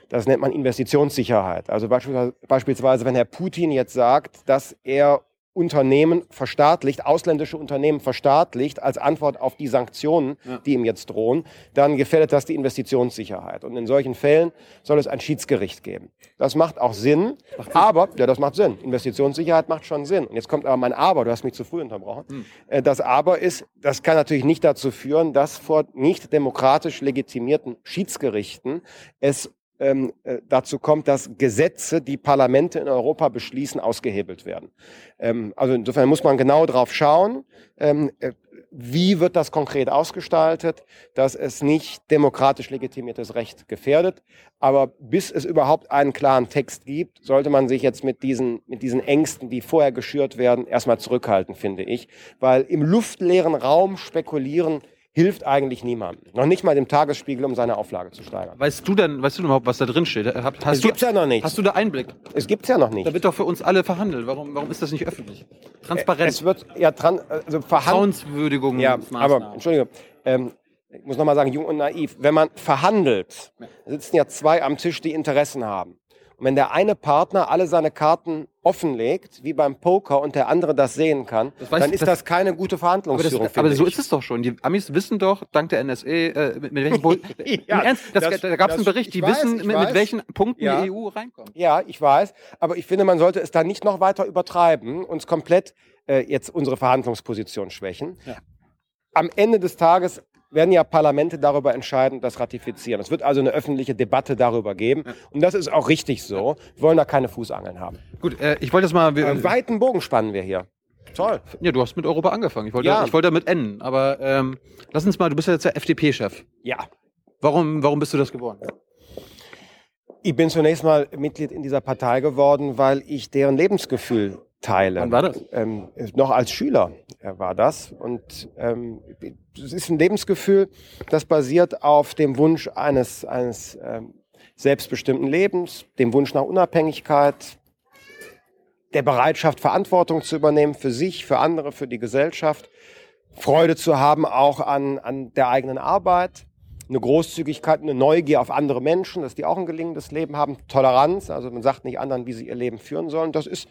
Das nennt man Investitionssicherheit. Also beispielsweise, beispielsweise, wenn Herr Putin jetzt sagt, dass er Unternehmen verstaatlicht, ausländische Unternehmen verstaatlicht als Antwort auf die Sanktionen, Ja. die ihm jetzt drohen, dann gefährdet das die Investitionssicherheit. Und in solchen Fällen soll es ein Schiedsgericht geben. Das macht auch Sinn, aber, ja, das macht Sinn. Investitionssicherheit macht schon Sinn. Und jetzt kommt aber mein Aber, du hast mich zu früh unterbrochen. Äh, Das Aber ist, das kann natürlich nicht dazu führen, dass vor nicht demokratisch legitimierten Schiedsgerichten es ähm, äh, dazu kommt, dass Gesetze, die Parlamente in Europa beschließen, ausgehebelt werden. Ähm, also insofern muss man genau drauf schauen, ähm, äh, wie wird das konkret ausgestaltet, dass es nicht demokratisch legitimiertes Recht gefährdet. Aber bis es überhaupt einen klaren Text gibt, sollte man sich jetzt mit diesen, mit diesen Ängsten, die vorher geschürt werden, erstmal zurückhalten, finde ich. Weil im luftleeren Raum spekulieren hilft eigentlich niemandem. Noch nicht mal dem Tagesspiegel, um seine Auflage zu steigern. Weißt du denn, weißt du denn überhaupt, was da drin steht? Hast, Es hast, du, gibt's ja noch nicht. hast du da Einblick? Es gibt's ja noch nicht. Da wird doch für uns alle verhandelt. Warum, warum ist das nicht öffentlich? Transparenz. Es wird ja dran, also. Vertrauenswürdigung. Ja, aber Entschuldigung, ähm, ich muss nochmal sagen, jung und naiv. Wenn man verhandelt, sitzen ja zwei am Tisch, die Interessen haben. Und wenn der eine Partner alle seine Karten offenlegt, wie beim Poker, und der andere das sehen kann, Das dann ich, ist das- das, keine gute aber, Verhandlungsführung. das, aber so ist es doch schon. Die Amis wissen doch, dank der NSA, äh, mit, mit welchen Ja, Ernst, da gab es einen Bericht, die weiß, wissen, mit, mit welchen Punkten Ja. die EU reinkommt. Ja, ich weiß, aber ich finde, man sollte es da nicht noch weiter übertreiben, uns komplett äh, jetzt unsere Verhandlungsposition schwächen. Ja. Am Ende des Tages werden ja Parlamente darüber entscheiden, das ratifizieren. Es wird also eine öffentliche Debatte darüber geben. Und das ist auch richtig so. Wir wollen da keine Fußangeln haben. Gut, äh, ich wollte das mal. Einen weiten Bogen spannen wir hier. Toll. ja, du hast mit Europa angefangen. Ich wollte, Ja. ich wollte damit enden. Aber ähm, lass uns mal, du bist ja jetzt der FDP-Chef. Ja. Warum, warum bist du das geworden? Ich bin zunächst mal Mitglied in dieser Partei geworden, weil ich deren Lebensgefühl teile. Wann war das? Ähm, noch als Schüler äh, war das. Und ähm, es ist ein Lebensgefühl, das basiert auf dem Wunsch eines, eines ähm, selbstbestimmten Lebens, dem Wunsch nach Unabhängigkeit, der Bereitschaft, Verantwortung zu übernehmen für sich, für andere, für die Gesellschaft, Freude zu haben auch an, an der eigenen Arbeit, eine Großzügigkeit, eine Neugier auf andere Menschen, dass die auch ein gelingendes Leben haben, Toleranz, also man sagt nicht anderen, wie sie ihr Leben führen sollen. Das ist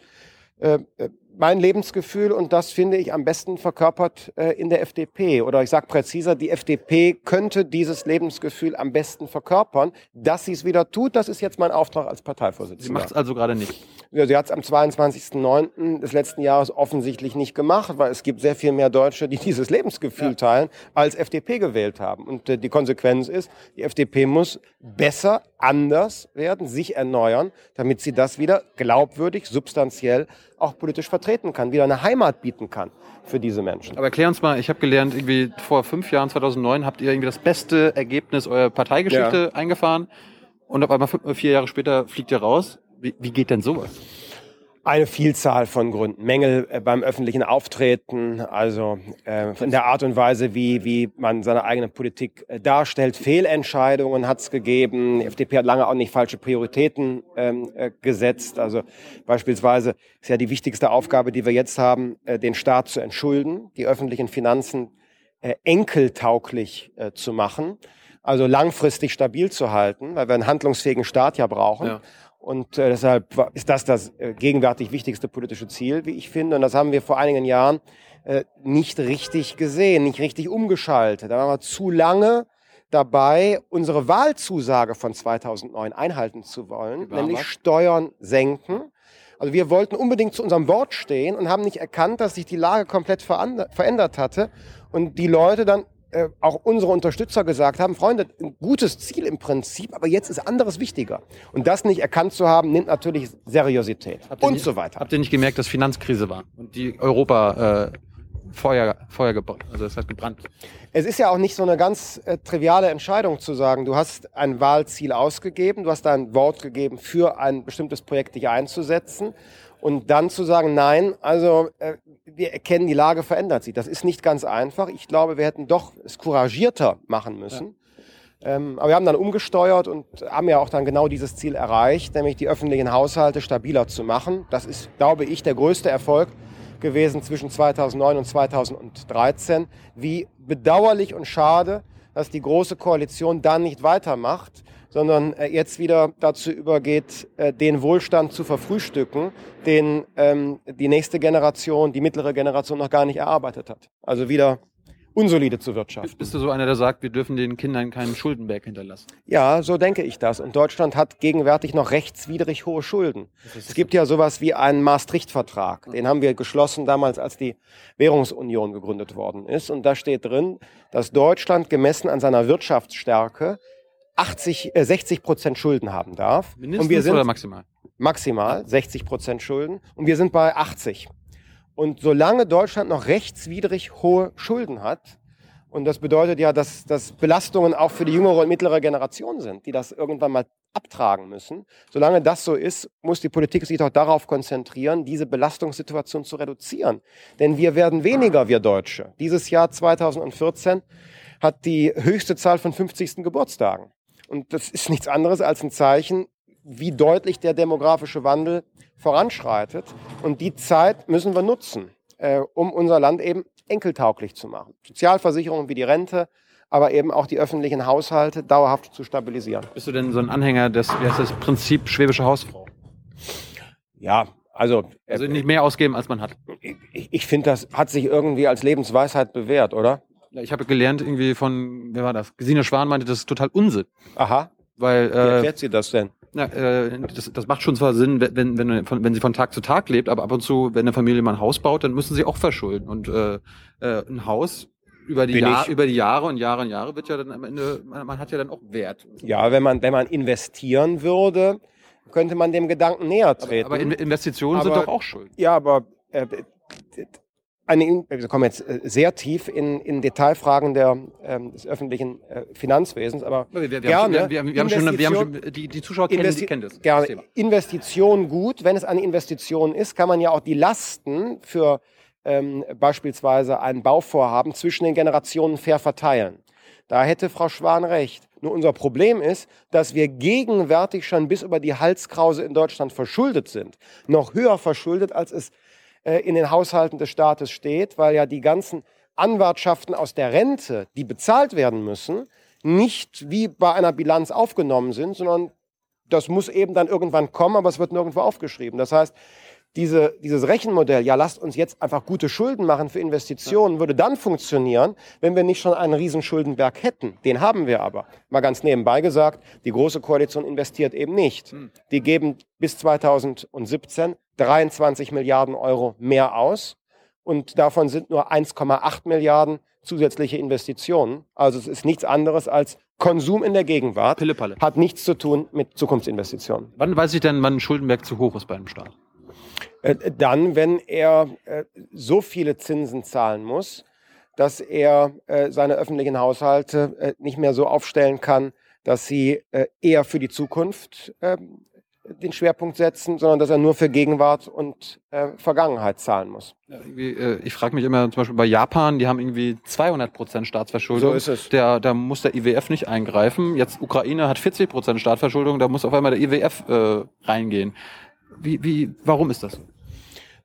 äh, äh, mein Lebensgefühl und das finde ich am besten verkörpert äh, in der FDP. Oder ich sage präziser, die FDP könnte dieses Lebensgefühl am besten verkörpern. Dass sie es wieder tut, das ist jetzt mein Auftrag als Sie Parteivorsitzender. macht es also gerade nicht. Ja, sie hat es am 22.09. des letzten Jahres offensichtlich nicht gemacht, weil es gibt sehr viel mehr Deutsche, die dieses Lebensgefühl teilen, als FDP gewählt haben. Und äh, die Konsequenz ist, die FDP muss besser, anders werden, sich erneuern, damit sie das wieder glaubwürdig, substanziell auch politisch vertreten kann, wieder eine Heimat bieten kann für diese Menschen. Aber erklär uns mal, ich habe gelernt, irgendwie vor fünf Jahren, 2009, habt ihr irgendwie das beste Ergebnis eurer Parteigeschichte eingefahren und auf einmal fünf, vier Jahre später fliegt ihr raus. Wie, wie geht denn sowas? Eine Vielzahl von Gründen. Mängel äh, beim öffentlichen Auftreten, also äh, in der Art und Weise, wie, wie man seine eigene Politik äh, darstellt. Fehlentscheidungen hat es gegeben. Die FDP hat lange auch nicht falsche Prioritäten ähm, äh, gesetzt. Also beispielsweise ist ja die wichtigste Aufgabe, die wir jetzt haben, den Staat zu entschulden, die öffentlichen Finanzen äh, enkeltauglich äh, zu machen. Also langfristig stabil zu halten, weil wir einen handlungsfähigen Staat ja brauchen. Ja. Und äh, deshalb ist das das äh, gegenwärtig wichtigste politische Ziel, wie ich finde. Und das haben wir vor einigen Jahren äh, nicht richtig gesehen, nicht richtig umgeschaltet. Da waren wir zu lange dabei, unsere Wahlzusage von 2009 einhalten zu wollen, nämlich? Steuern senken. Also wir wollten unbedingt zu unserem Wort stehen und haben nicht erkannt, dass sich die Lage komplett verändert hatte und die Leute dann äh, auch unsere Unterstützer gesagt haben, Freunde, ein gutes Ziel im Prinzip, aber jetzt ist anderes wichtiger. Und das nicht erkannt zu haben, nimmt natürlich Seriosität und nicht, so weiter. Habt ihr nicht gemerkt, dass Finanzkrise war und die Europa äh, Feuer, Feuer gebrannt, also es hat gebrannt? Es ist ja auch nicht so eine ganz äh, triviale Entscheidung zu sagen, du hast ein Wahlziel ausgegeben, du hast ein Wort gegeben, für ein bestimmtes Projekt dich einzusetzen und dann zu sagen, nein, also äh, wir erkennen, die Lage verändert sich. Das ist nicht ganz einfach. Ich glaube, wir hätten doch es couragierter machen müssen. Ja. Ähm, aber wir haben dann umgesteuert und haben ja auch dann genau dieses Ziel erreicht, nämlich die öffentlichen Haushalte stabiler zu machen. Das ist, glaube ich, der größte Erfolg gewesen zwischen 2009 und 2013. Wie bedauerlich und schade, dass die Große Koalition dann nicht weitermacht sondern äh, jetzt wieder dazu übergeht, äh, den Wohlstand zu verfrühstücken, den ähm, die nächste Generation, die mittlere Generation noch gar nicht erarbeitet hat. Also wieder unsolide zu wirtschaften. Bist du so einer, der sagt, wir dürfen den Kindern keinen Schuldenberg hinterlassen? Ja, so denke ich das. Und Deutschland hat gegenwärtig noch rechtswidrig hohe Schulden. Es gibt ja sowas wie einen Maastricht-Vertrag. Den haben wir geschlossen damals, als die Währungsunion gegründet worden ist. Und da steht drin, dass Deutschland gemessen an seiner Wirtschaftsstärke 80, äh, 60 Prozent Schulden haben darf. Mindestens und wir sind oder maximal? Maximal 60 Prozent Schulden und wir sind bei 80. Und solange Deutschland noch rechtswidrig hohe Schulden hat, und das bedeutet ja, dass, dass Belastungen auch für die jüngere und mittlere Generation sind, die das irgendwann mal abtragen müssen. Solange das so ist, muss die Politik sich doch darauf konzentrieren, diese Belastungssituation zu reduzieren. Denn wir werden weniger, wir Deutsche. Dieses Jahr 2014 hat die höchste Zahl von 50. Geburtstagen. Und das ist nichts anderes als ein Zeichen, wie deutlich der demografische Wandel voranschreitet. Und die Zeit müssen wir nutzen, äh, um unser Land eben enkeltauglich zu machen. Sozialversicherungen wie die Rente, aber eben auch die öffentlichen Haushalte dauerhaft zu stabilisieren. Bist du denn so ein Anhänger des, wie heißt das Prinzip schwäbische Hausfrau? Ja, also. Also nicht mehr ausgeben, als man hat. Ich, ich finde, das hat sich irgendwie als Lebensweisheit bewährt, oder? Ja, ich habe gelernt irgendwie von, wer war das? Gesine Schwan meinte, das ist total Unsinn. Aha. Weil, äh, Wie erklärt sie das denn? Ja, äh, das, das macht schon zwar Sinn, wenn, wenn, wenn, wenn sie von Tag zu Tag lebt, aber ab und zu, wenn eine Familie mal ein Haus baut, dann müssen sie auch verschulden. Und äh, äh, ein Haus über die, Jahr, über die Jahre und Jahre und Jahre wird ja dann am Ende, man, man hat ja dann auch Wert. Ja, wenn man, wenn man investieren würde, könnte man dem Gedanken näher treten. Aber, aber Investitionen aber, sind doch auch Schulden. Ja, aber äh, eine, wir kommen jetzt äh, sehr tief in, in Detailfragen der, ähm, des öffentlichen äh, Finanzwesens, aber wir, wir, gerne. Haben, wir, wir, haben schon, wir haben schon, die, die Zuschauer kennen, Investi kennen das. Gerne. Das Investition gut. Wenn es eine Investition ist, kann man ja auch die Lasten für ähm, beispielsweise ein Bauvorhaben zwischen den Generationen fair verteilen. Da hätte Frau Schwan recht. Nur unser Problem ist, dass wir gegenwärtig schon bis über die Halskrause in Deutschland verschuldet sind. Noch höher verschuldet, als es in den Haushalten des Staates steht, weil ja die ganzen Anwartschaften aus der Rente, die bezahlt werden müssen, nicht wie bei einer Bilanz aufgenommen sind, sondern das muss eben dann irgendwann kommen, aber es wird nirgendwo aufgeschrieben. Das heißt, diese, dieses Rechenmodell, ja, lasst uns jetzt einfach gute Schulden machen für Investitionen, würde dann funktionieren, wenn wir nicht schon einen riesen Schuldenberg hätten. Den haben wir aber. Mal ganz nebenbei gesagt, die Große Koalition investiert eben nicht. Hm. Die geben bis 2017 23 Milliarden Euro mehr aus und davon sind nur 1,8 Milliarden zusätzliche Investitionen. Also es ist nichts anderes als Konsum in der Gegenwart. Pillepalle. Hat nichts zu tun mit Zukunftsinvestitionen. Wann weiß ich denn, wann Schuldenberg zu hoch ist bei einem Staat? Äh, dann, wenn er äh, so viele Zinsen zahlen muss, dass er äh, seine öffentlichen Haushalte nicht mehr so aufstellen kann, dass sie eher für die Zukunft ähm, den Schwerpunkt setzen, sondern dass er nur für Gegenwart und äh, Vergangenheit zahlen muss. Ja, äh, ich frage mich immer, zum Beispiel bei Japan, die haben irgendwie 200 Prozent Staatsverschuldung. So ist es. Der, da muss der IWF nicht eingreifen. Jetzt Ukraine hat 40 Prozent Staatsverschuldung, da muss auf einmal der IWF äh, reingehen. Wie, wie, warum ist das so?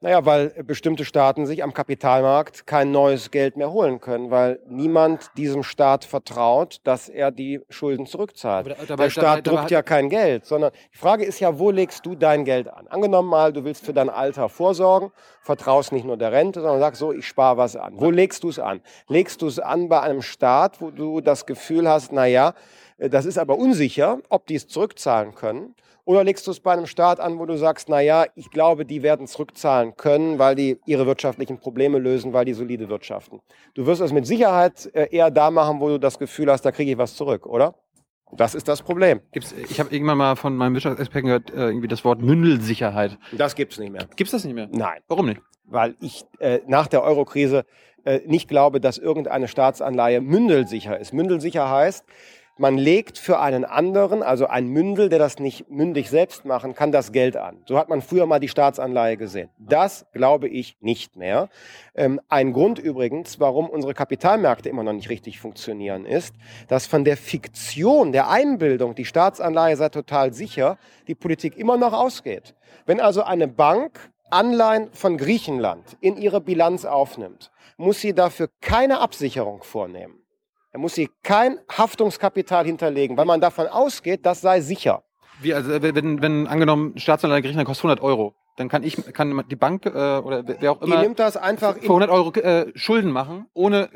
Naja, weil bestimmte Staaten sich am Kapitalmarkt kein neues Geld mehr holen können, weil niemand diesem Staat vertraut, dass er die Schulden zurückzahlt. Aber dabei, Der Staat dabei, druckt ja kein Geld, sondern die Frage ist ja, wo legst du dein Geld an? Angenommen mal, du willst für dein Alter vorsorgen, vertraust nicht nur der Rente, sondern sagst so, ich spare was an. Wo legst du es an? Legst du es an bei einem Staat, wo du das Gefühl hast, na ja, das ist aber unsicher, ob die es zurückzahlen können? Oder legst du es bei einem Staat an, wo du sagst, na ja, ich glaube, die werden zurückzahlen zahlen können, weil die ihre wirtschaftlichen Probleme lösen, weil die solide wirtschaften. Du wirst es mit Sicherheit äh, eher da machen, wo du das Gefühl hast, da kriege ich was zurück, oder? Das ist das Problem. Gibt's, ich habe irgendwann mal von meinem Wirtschaftsexperten gehört, äh, irgendwie das Wort Mündelsicherheit. Das gibt's nicht mehr. Gibt's das nicht mehr? Nein. Warum nicht? Weil ich äh, nach der Eurokrise äh, nicht glaube, dass irgendeine Staatsanleihe mündelsicher ist. Mündelsicher heißt, man legt für einen anderen, also ein Mündel, der das nicht mündig selbst machen kann, das Geld an. So hat man früher mal die Staatsanleihe gesehen. Das glaube ich nicht mehr. Ähm, ein Grund übrigens, warum unsere Kapitalmärkte immer noch nicht richtig funktionieren, ist, dass von der Fiktion der Einbildung, die Staatsanleihe sei total sicher, die Politik immer noch ausgeht. Wenn also eine Bank Anleihen von Griechenland in ihre Bilanz aufnimmt, muss sie dafür keine Absicherung vornehmen. Er muss sie kein Haftungskapital hinterlegen, weil man davon ausgeht, das sei sicher. Wie, also wenn, wenn angenommen Staatsanleihe Griechenland kostet 100 Euro, dann kann ich, kann die Bank äh, oder wer auch immer Die nimmt das einfach für 100 Euro äh, Schulden machen, ohne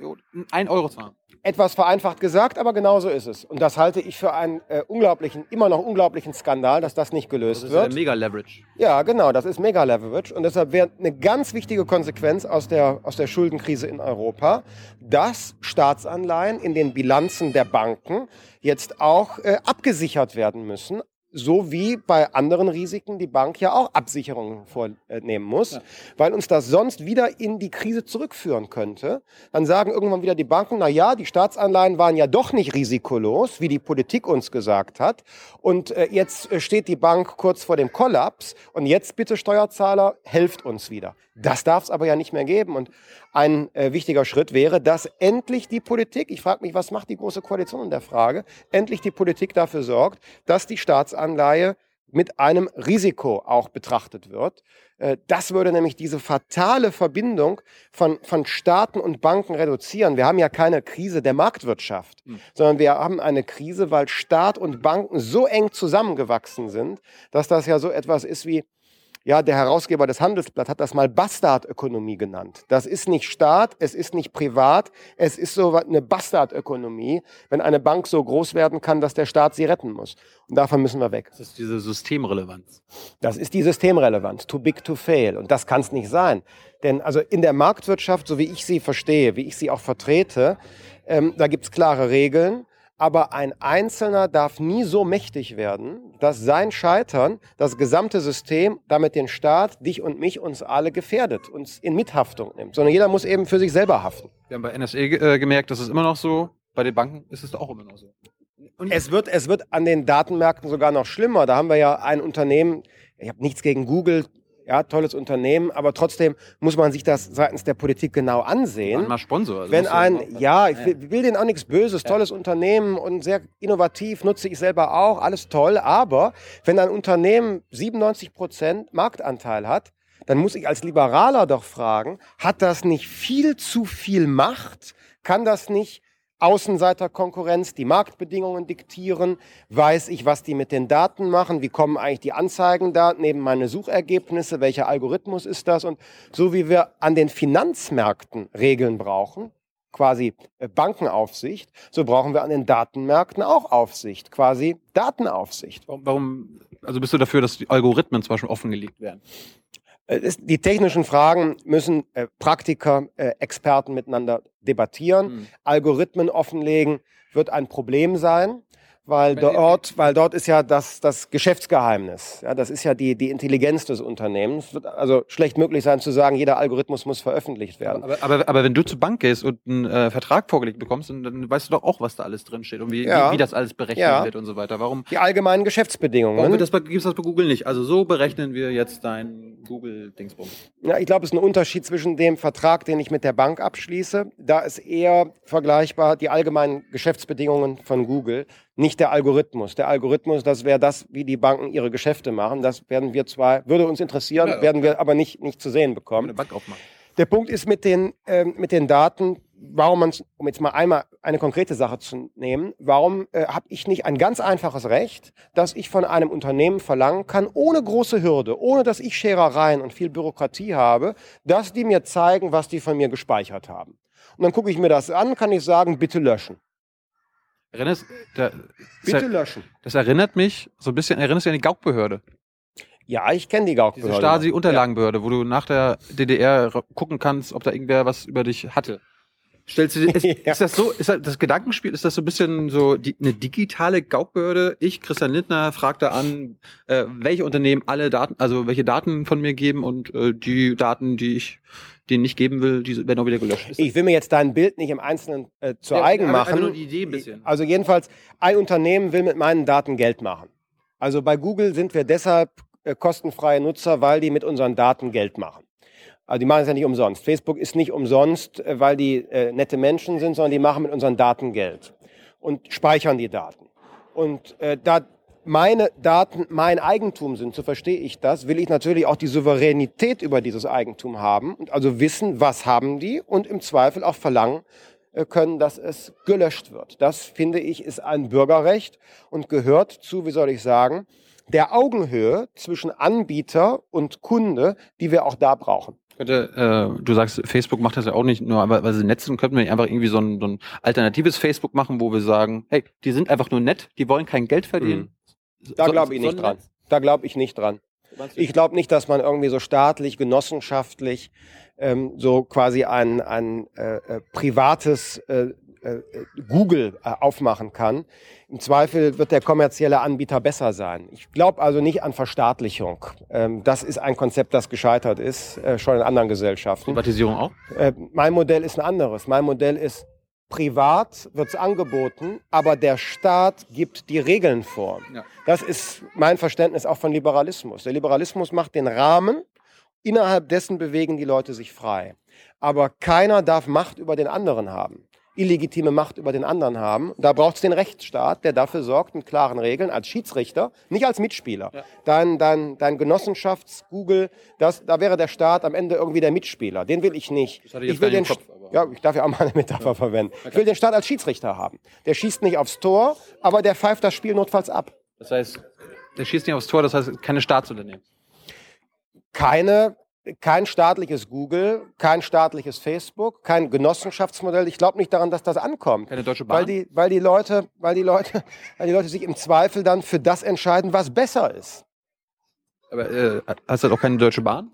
1 Euro zu haben. Etwas vereinfacht gesagt, aber genau so ist es. Und das halte ich für einen äh, unglaublichen, immer noch unglaublichen Skandal, dass das nicht gelöst Das ist wird. der Mega-Leverage. Ja, genau, das ist Mega Leverage und deshalb wäre eine ganz wichtige Konsequenz aus der, aus der Schuldenkrise in Europa, dass Staatsanleihen in den Bilanzen der Banken jetzt auch äh, abgesichert werden müssen. So wie bei anderen Risiken die Bank ja auch Absicherungen vornehmen muss, Ja. weil uns das sonst wieder in die Krise zurückführen könnte. Dann sagen irgendwann wieder die Banken, na ja, die Staatsanleihen waren ja doch nicht risikolos, wie die Politik uns gesagt hat. Und äh, jetzt äh, steht die Bank kurz vor dem Kollaps. Und jetzt bitte Steuerzahler, helft uns wieder. Das darf es aber ja nicht mehr geben. Und ein äh, wichtiger Schritt wäre, dass endlich die Politik, ich frage mich, was macht die Große Koalition in der Frage, endlich die Politik dafür sorgt, dass die Staatsanleihe mit einem Risiko auch betrachtet wird. Äh, Das würde nämlich diese fatale Verbindung von, von Staaten und Banken reduzieren. Wir haben ja keine Krise der Marktwirtschaft, Hm. sondern wir haben eine Krise, weil Staat und Banken so eng zusammengewachsen sind, dass das ja so etwas ist wie, ja, der Herausgeber des Handelsblatt hat das mal Bastardökonomie genannt. Das ist nicht Staat, es ist nicht privat, es ist so eine Bastardökonomie, wenn eine Bank so groß werden kann, dass der Staat sie retten muss. Und davon müssen wir weg. Das ist diese Systemrelevanz. Das ist die Systemrelevanz, too big to fail. Und das kann es nicht sein. Denn also in der Marktwirtschaft, so wie ich sie verstehe, wie ich sie auch vertrete, ähm, da gibt es klare Regeln. Aber ein Einzelner darf nie so mächtig werden, dass sein Scheitern das gesamte System, damit den Staat, dich und mich, uns alle gefährdet, uns in Mithaftung nimmt. Sondern jeder muss eben für sich selber haften. Wir haben bei NSE äh, gemerkt, das ist immer noch so. Bei den Banken ist es auch immer noch so. Und Es wird, es wird an den Datenmärkten sogar noch schlimmer. Da haben wir ja ein Unternehmen, ich habe nichts gegen Google, ja, tolles Unternehmen, aber trotzdem muss man sich das seitens der Politik genau ansehen. mal Sponsor. also Wenn ein, ja, ich will, will denen auch nichts Böses, tolles Unternehmen und sehr innovativ, nutze ich selber auch, alles toll, aber wenn ein Unternehmen 97 Prozent Marktanteil hat, dann muss ich als Liberaler doch fragen, hat das nicht viel zu viel Macht? Kann das nicht Außenseiterkonkurrenz, die Marktbedingungen diktieren? Weiß ich, was die mit den Daten machen? Wie kommen eigentlich die Anzeigen da neben meine Suchergebnisse? Welcher Algorithmus ist das? Und so wie wir an den Finanzmärkten Regeln brauchen, quasi äh, Bankenaufsicht, so brauchen wir an den Datenmärkten auch Aufsicht, quasi Datenaufsicht. Warum, also bist du dafür, dass die Algorithmen zum Beispiel offengelegt werden? Äh, Die technischen Fragen müssen äh, Praktiker, äh, Experten miteinander debattieren. Hm. Algorithmen offenlegen wird ein Problem sein, weil dort, weil dort ist ja das, das Geschäftsgeheimnis. Ja, das ist ja die, die Intelligenz des Unternehmens. Es wird also schlecht möglich sein zu sagen, jeder Algorithmus muss veröffentlicht werden. Aber, aber, aber wenn du zur Bank gehst und einen äh, Vertrag vorgelegt bekommst, dann, dann weißt du doch auch, was da alles drinsteht und wie, Ja. wie, wie das alles berechnet Ja. wird und so weiter. Warum, Die allgemeinen Geschäftsbedingungen. warum bei, gibt's das bei Google nicht? Also so berechnen wir jetzt dein Google-Dingsbums. Ja, ich glaube, es ist ein Unterschied zwischen dem Vertrag, den ich mit der Bank abschließe. Da ist eher vergleichbar die allgemeinen Geschäftsbedingungen von Google, nicht der Algorithmus. Der Algorithmus, das wäre das, wie die Banken ihre Geschäfte machen. Das werden wir zwar, würde uns interessieren, Ja, werden wir aber nicht, nicht zu sehen Eine bekommen. Bank aufmachen. Der Punkt ist mit den, ähm, mit den Daten, warum man, um jetzt mal einmal eine konkrete Sache zu nehmen, warum äh, habe ich nicht ein ganz einfaches Recht, dass ich von einem Unternehmen verlangen kann, ohne große Hürde, ohne dass ich Scherereien und viel Bürokratie habe, dass die mir zeigen, was die von mir gespeichert haben. Und dann gucke ich mir das an, kann ich sagen, bitte löschen. Erinnerst, der, Bitte das, löschen. das erinnert mich so ein bisschen, erinnerst du an die Gaukbehörde? Ja, ich kenne die Gaukbehörde. Diese Stasi-Unterlagenbehörde, wo du nach der DDR gucken kannst, ob da irgendwer was über dich hatte. Stellst du ist, ja. ist das so, ist das, das Gedankenspiel, ist das so ein bisschen so die, eine digitale Gaukbehörde? Ich, Christian Lindner, frage da an, äh, welche Unternehmen alle Daten, also welche Daten von mir geben und äh, die Daten, die ich denen nicht geben will, die werden auch wieder gelöscht. Ich will mir jetzt dein Bild nicht im Einzelnen äh, zu ja, eigen machen. Nur die Idee ein bisschen. Also jedenfalls, ein Unternehmen will mit meinen Daten Geld machen. Also bei Google sind wir deshalb äh, kostenfreie Nutzer, weil die mit unseren Daten Geld machen. Also die machen es ja nicht umsonst. Facebook ist nicht umsonst, äh, weil die äh, nette Menschen sind, sondern die machen mit unseren Daten Geld und speichern die Daten. Und äh, da meine Daten mein Eigentum sind, so verstehe ich das, will ich natürlich auch die Souveränität über dieses Eigentum haben und also wissen, was haben die und im Zweifel auch verlangen äh, können, dass es gelöscht wird. Das finde ich ist ein Bürgerrecht und gehört zu, wie soll ich sagen, der Augenhöhe zwischen Anbieter und Kunde, die wir auch da brauchen. Könnte, äh, du sagst, Facebook macht das ja auch nicht nur, aber weil sie nett sind, könnten wir einfach irgendwie so ein, so ein alternatives Facebook machen, wo wir sagen, hey, die sind einfach nur nett, die wollen kein Geld verdienen. Mhm. Da so, glaube ich nicht dran. Da glaube ich nicht dran. Ich glaube nicht, dass man irgendwie so staatlich, genossenschaftlich ähm, so quasi ein, ein äh, äh, privates äh, äh, Google äh, aufmachen kann. Im Zweifel wird der kommerzielle Anbieter besser sein. Ich glaube also nicht an Verstaatlichung. Ähm, das ist ein Konzept, das gescheitert ist, äh, schon in anderen Gesellschaften. Privatisierung auch? Mein Modell ist ein anderes. Mein Modell ist, privat wird es angeboten, aber der Staat gibt die Regeln vor. Ja. Das ist mein Verständnis auch von Liberalismus. Der Liberalismus macht den Rahmen, innerhalb dessen bewegen die Leute sich frei. Aber keiner darf Macht über den anderen haben illegitime Macht über den anderen haben. Da braucht es den Rechtsstaat, der dafür sorgt, mit klaren Regeln, als Schiedsrichter, nicht als Mitspieler. Ja. Dein, dein, dein Genossenschafts-Google, da wäre der Staat am Ende irgendwie der Mitspieler. Den will ich nicht. Ich, ich will den Kopf, ja, ich darf ja auch mal eine Metapher ja. verwenden. Okay. Ich will den Staat als Schiedsrichter haben. Der schießt nicht aufs Tor, aber der pfeift das Spiel notfalls ab. Das heißt, der schießt nicht aufs Tor, das heißt keine Staatsunternehmen. Keine kein staatliches Google, kein staatliches Facebook, kein Genossenschaftsmodell. Ich glaube nicht daran, dass das ankommt. Keine Deutsche Bahn. Weil die, weil die Leute, weil die Leute, weil die Leute sich im Zweifel dann für das entscheiden, was besser ist. Aber äh, hast du doch keine Deutsche Bahn?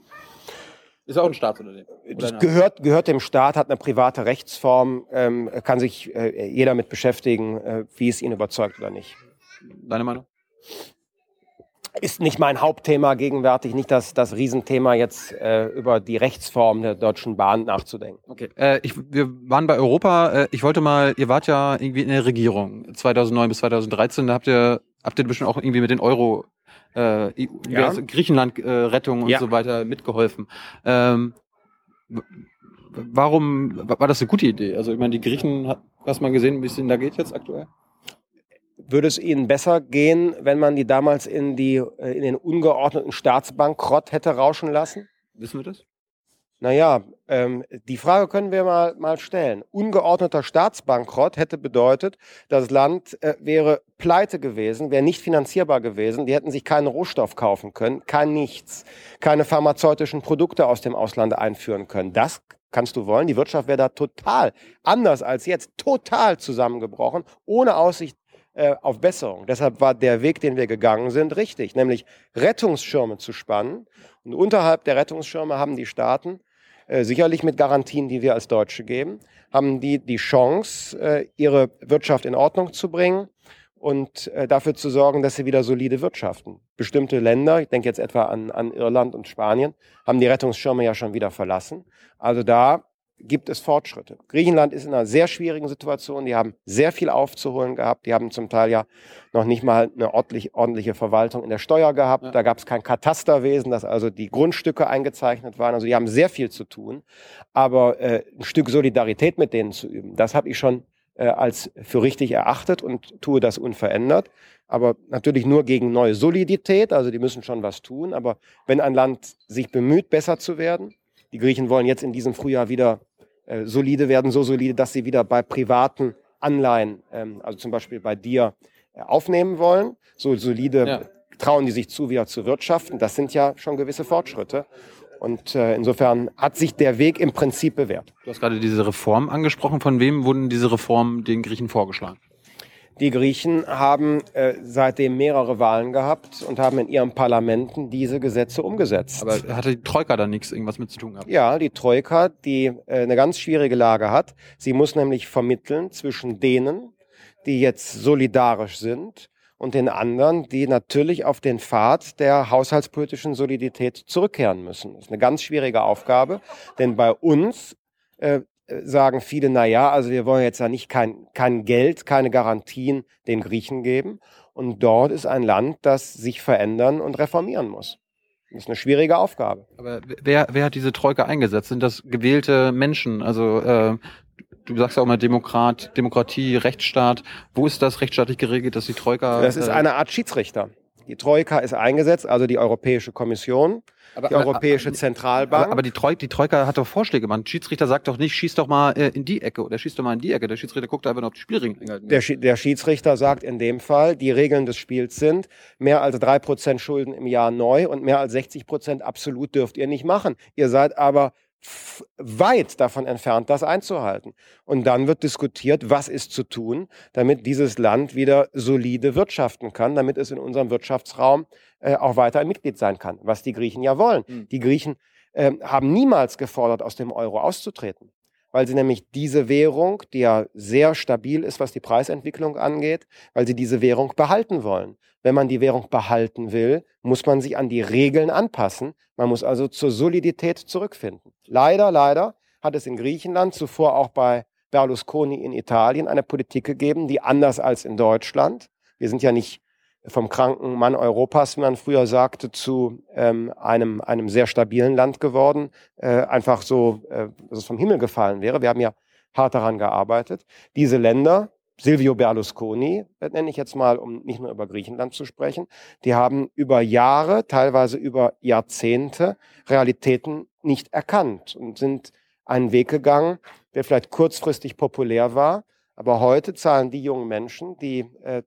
Ist auch ein Staatsunternehmen. Das gehört, gehört dem Staat, hat eine private Rechtsform, ähm, kann sich äh, jeder mit beschäftigen, äh, wie es ihn überzeugt oder nicht. Deine Meinung? Ist nicht mein Hauptthema gegenwärtig, nicht das, das Riesenthema jetzt äh, über die Rechtsform der Deutschen Bahn nachzudenken. Okay, äh, ich, wir waren bei Europa. Äh, ich wollte mal, ihr wart ja irgendwie in der Regierung 2009 bis 2013. Da habt ihr habt ihr bestimmt auch irgendwie mit den Euro äh, ja. Griechenland-Rettung äh, und ja. so weiter mitgeholfen. Ähm, warum war das eine gute Idee? Also ich meine, die Griechen, hast mal gesehen, wie es denen da geht jetzt aktuell? Würde es ihnen besser gehen, wenn man die damals in, die, äh, in den ungeordneten Staatsbankrott hätte rauschen lassen? Wissen wir das? Naja, ähm, die Frage können wir mal, mal stellen. Ungeordneter Staatsbankrott hätte bedeutet, das Land äh, wäre pleite gewesen, wäre nicht finanzierbar gewesen. Die hätten sich keinen Rohstoff kaufen können, kein nichts, keine pharmazeutischen Produkte aus dem Ausland einführen können. Das kannst du wollen. Die Wirtschaft wäre da total anders als jetzt, total zusammengebrochen, ohne Aussicht äh, auf Besserung. Deshalb war der Weg, den wir gegangen sind, richtig, nämlich Rettungsschirme zu spannen. Und unterhalb der Rettungsschirme haben die Staaten, äh, sicherlich mit Garantien, die wir als Deutsche geben, haben die die Chance, äh, ihre Wirtschaft in Ordnung zu bringen und äh, dafür zu sorgen, dass sie wieder solide wirtschaften. Bestimmte Länder, ich denke jetzt etwa an, an Irland und Spanien, haben die Rettungsschirme ja schon wieder verlassen. Also da gibt es Fortschritte. Griechenland ist in einer sehr schwierigen Situation. Die haben sehr viel aufzuholen gehabt. Die haben zum Teil ja noch nicht mal eine ordentlich, ordentliche Verwaltung in der Steuer gehabt. Ja. Da gab es kein Katasterwesen, dass also die Grundstücke eingezeichnet waren. Also die haben sehr viel zu tun. Aber äh, ein Stück Solidarität mit denen zu üben, das habe ich schon äh, als für richtig erachtet und tue das unverändert. Aber natürlich nur gegen neue Solidität. Also die müssen schon was tun. Aber wenn ein Land sich bemüht, besser zu werden, die Griechen wollen jetzt in diesem Frühjahr wieder äh, solide werden, so solide, dass sie wieder bei privaten Anleihen, ähm, also zum Beispiel bei dir, äh, aufnehmen wollen. So solide ja. trauen die sich zu, wieder zu wirtschaften. Das sind ja schon gewisse Fortschritte. Und äh, insofern hat sich der Weg im Prinzip bewährt. Du hast gerade diese Reform angesprochen. Von wem wurden diese Reformen den Griechen vorgeschlagen? Die Griechen haben äh, seitdem mehrere Wahlen gehabt und haben in ihren Parlamenten diese Gesetze umgesetzt. Aber hatte die Troika da nichts irgendwas mit zu tun gehabt? Ja, die Troika, die äh, eine ganz schwierige Lage hat. Sie muss nämlich vermitteln zwischen denen, die jetzt solidarisch sind und den anderen, die natürlich auf den Pfad der haushaltspolitischen Solidität zurückkehren müssen. Das ist eine ganz schwierige Aufgabe, denn bei uns äh, sagen viele, na ja, also wir wollen jetzt ja nicht kein, kein Geld, keine Garantien den Griechen geben. Und dort ist ein Land, das sich verändern und reformieren muss. Das ist eine schwierige Aufgabe. Aber wer, wer hat diese Troika eingesetzt? Sind das gewählte Menschen? Also äh, du sagst ja auch mal Demokrat, Demokratie, Rechtsstaat. Wo ist das rechtsstaatlich geregelt, dass die Troika? Das ist äh, eine Art Schiedsrichter. Die Troika ist eingesetzt, also die Europäische Kommission aber, die Europäische aber, Zentralbank. Aber, die, Troika, die, Troika hat doch Vorschläge gemacht. Schiedsrichter sagt doch nicht, schieß doch mal äh, in die Ecke oder schieß doch mal in die Ecke. Der Schiedsrichter guckt einfach nur auf die Spielregeln. Der, der Schiedsrichter sagt in dem Fall, die Regeln des Spiels sind, mehr als drei Prozent Schulden im Jahr neu und mehr als 60 Prozent absolut dürft ihr nicht machen. Ihr seid aber weit davon entfernt, das einzuhalten. Und dann wird diskutiert, was ist zu tun, damit dieses Land wieder solide wirtschaften kann, damit es in unserem Wirtschaftsraum äh, auch weiter ein Mitglied sein kann, was die Griechen ja wollen. Mhm. Die Griechen äh, haben niemals gefordert, aus dem Euro auszutreten, weil sie nämlich diese Währung, die ja sehr stabil ist, was die Preisentwicklung angeht, weil sie diese Währung behalten wollen. Wenn man die Währung behalten will, muss man sich an die Regeln anpassen. Man muss also zur Solidität zurückfinden. Leider, leider hat es in Griechenland, zuvor auch bei Berlusconi in Italien, eine Politik gegeben, die anders als in Deutschland, wir sind ja nicht vom kranken Mann Europas, wie man früher sagte, zu ähm, einem, einem sehr stabilen Land geworden, äh, einfach so, äh, dass es vom Himmel gefallen wäre. Wir haben ja hart daran gearbeitet. Diese Länder, Silvio Berlusconi, nenne ich jetzt mal, um nicht nur über Griechenland zu sprechen, die haben über Jahre, teilweise über Jahrzehnte Realitäten nicht erkannt und sind einen Weg gegangen, der vielleicht kurzfristig populär war, aber heute zahlen die jungen Menschen, die äh,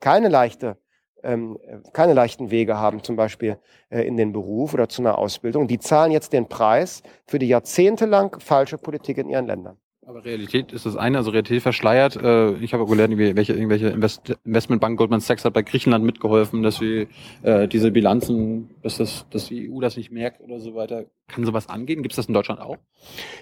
keine leichte ähm, keine leichten Wege haben, zum Beispiel äh, in den Beruf oder zu einer Ausbildung, die zahlen jetzt den Preis für die jahrzehntelang falsche Politik in ihren Ländern. Aber Realität ist das eine, also Realität verschleiert. Äh, ich habe auch gelernt, welche irgendwelche Invest Investmentbank Goldman Sachs hat bei Griechenland mitgeholfen, dass wir äh, diese Bilanzen, dass das, dass die EU das nicht merkt oder so weiter. Kann sowas angehen? Gibt es das in Deutschland auch?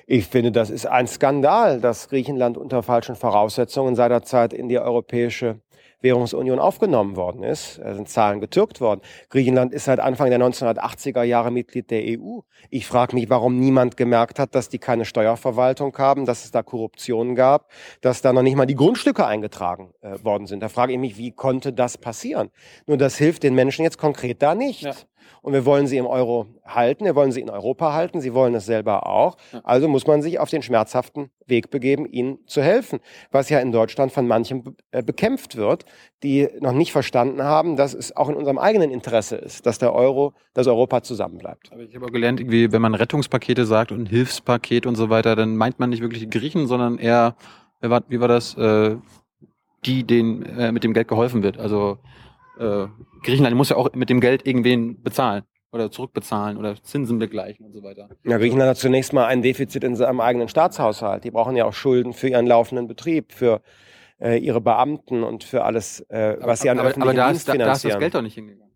Ich finde, das ist ein Skandal, dass Griechenland unter falschen Voraussetzungen seinerzeit in die europäische Währungsunion aufgenommen worden ist. Da sind Zahlen getürkt worden. Griechenland ist seit Anfang der 1980er Jahre Mitglied der EU. Ich frage mich, warum niemand gemerkt hat, dass die keine Steuerverwaltung haben, dass es da Korruption gab, dass da noch nicht mal die Grundstücke eingetragen äh, worden sind. Da frage ich mich, wie konnte das passieren? Nur das hilft den Menschen jetzt konkret da nicht. Ja und wir wollen sie im Euro halten, wir wollen sie in Europa halten, sie wollen es selber auch. Also muss man sich auf den schmerzhaften Weg begeben, ihnen zu helfen, was ja in Deutschland von manchen äh, bekämpft wird, die noch nicht verstanden haben, dass es auch in unserem eigenen Interesse ist, dass der Euro, dass Europa zusammenbleibt. Aber ich habe auch gelernt, irgendwie, wenn man Rettungspakete sagt und Hilfspaket und so weiter, dann meint man nicht wirklich die Griechen, sondern eher, wie war, das, äh, die, denen äh, mit dem Geld geholfen wird. Also äh, Griechenland muss ja auch mit dem Geld irgendwen bezahlen oder zurückbezahlen oder Zinsen begleichen und so weiter. Ja, Griechenland hat zunächst mal ein Defizit in seinem eigenen Staatshaushalt. Die brauchen ja auch Schulden für ihren laufenden Betrieb, für äh, ihre Beamten und für alles, äh, was sie an aber, öffentlichen aber da Dienst ist, finanzieren. Da, da ist das Geld doch nicht hingegangen.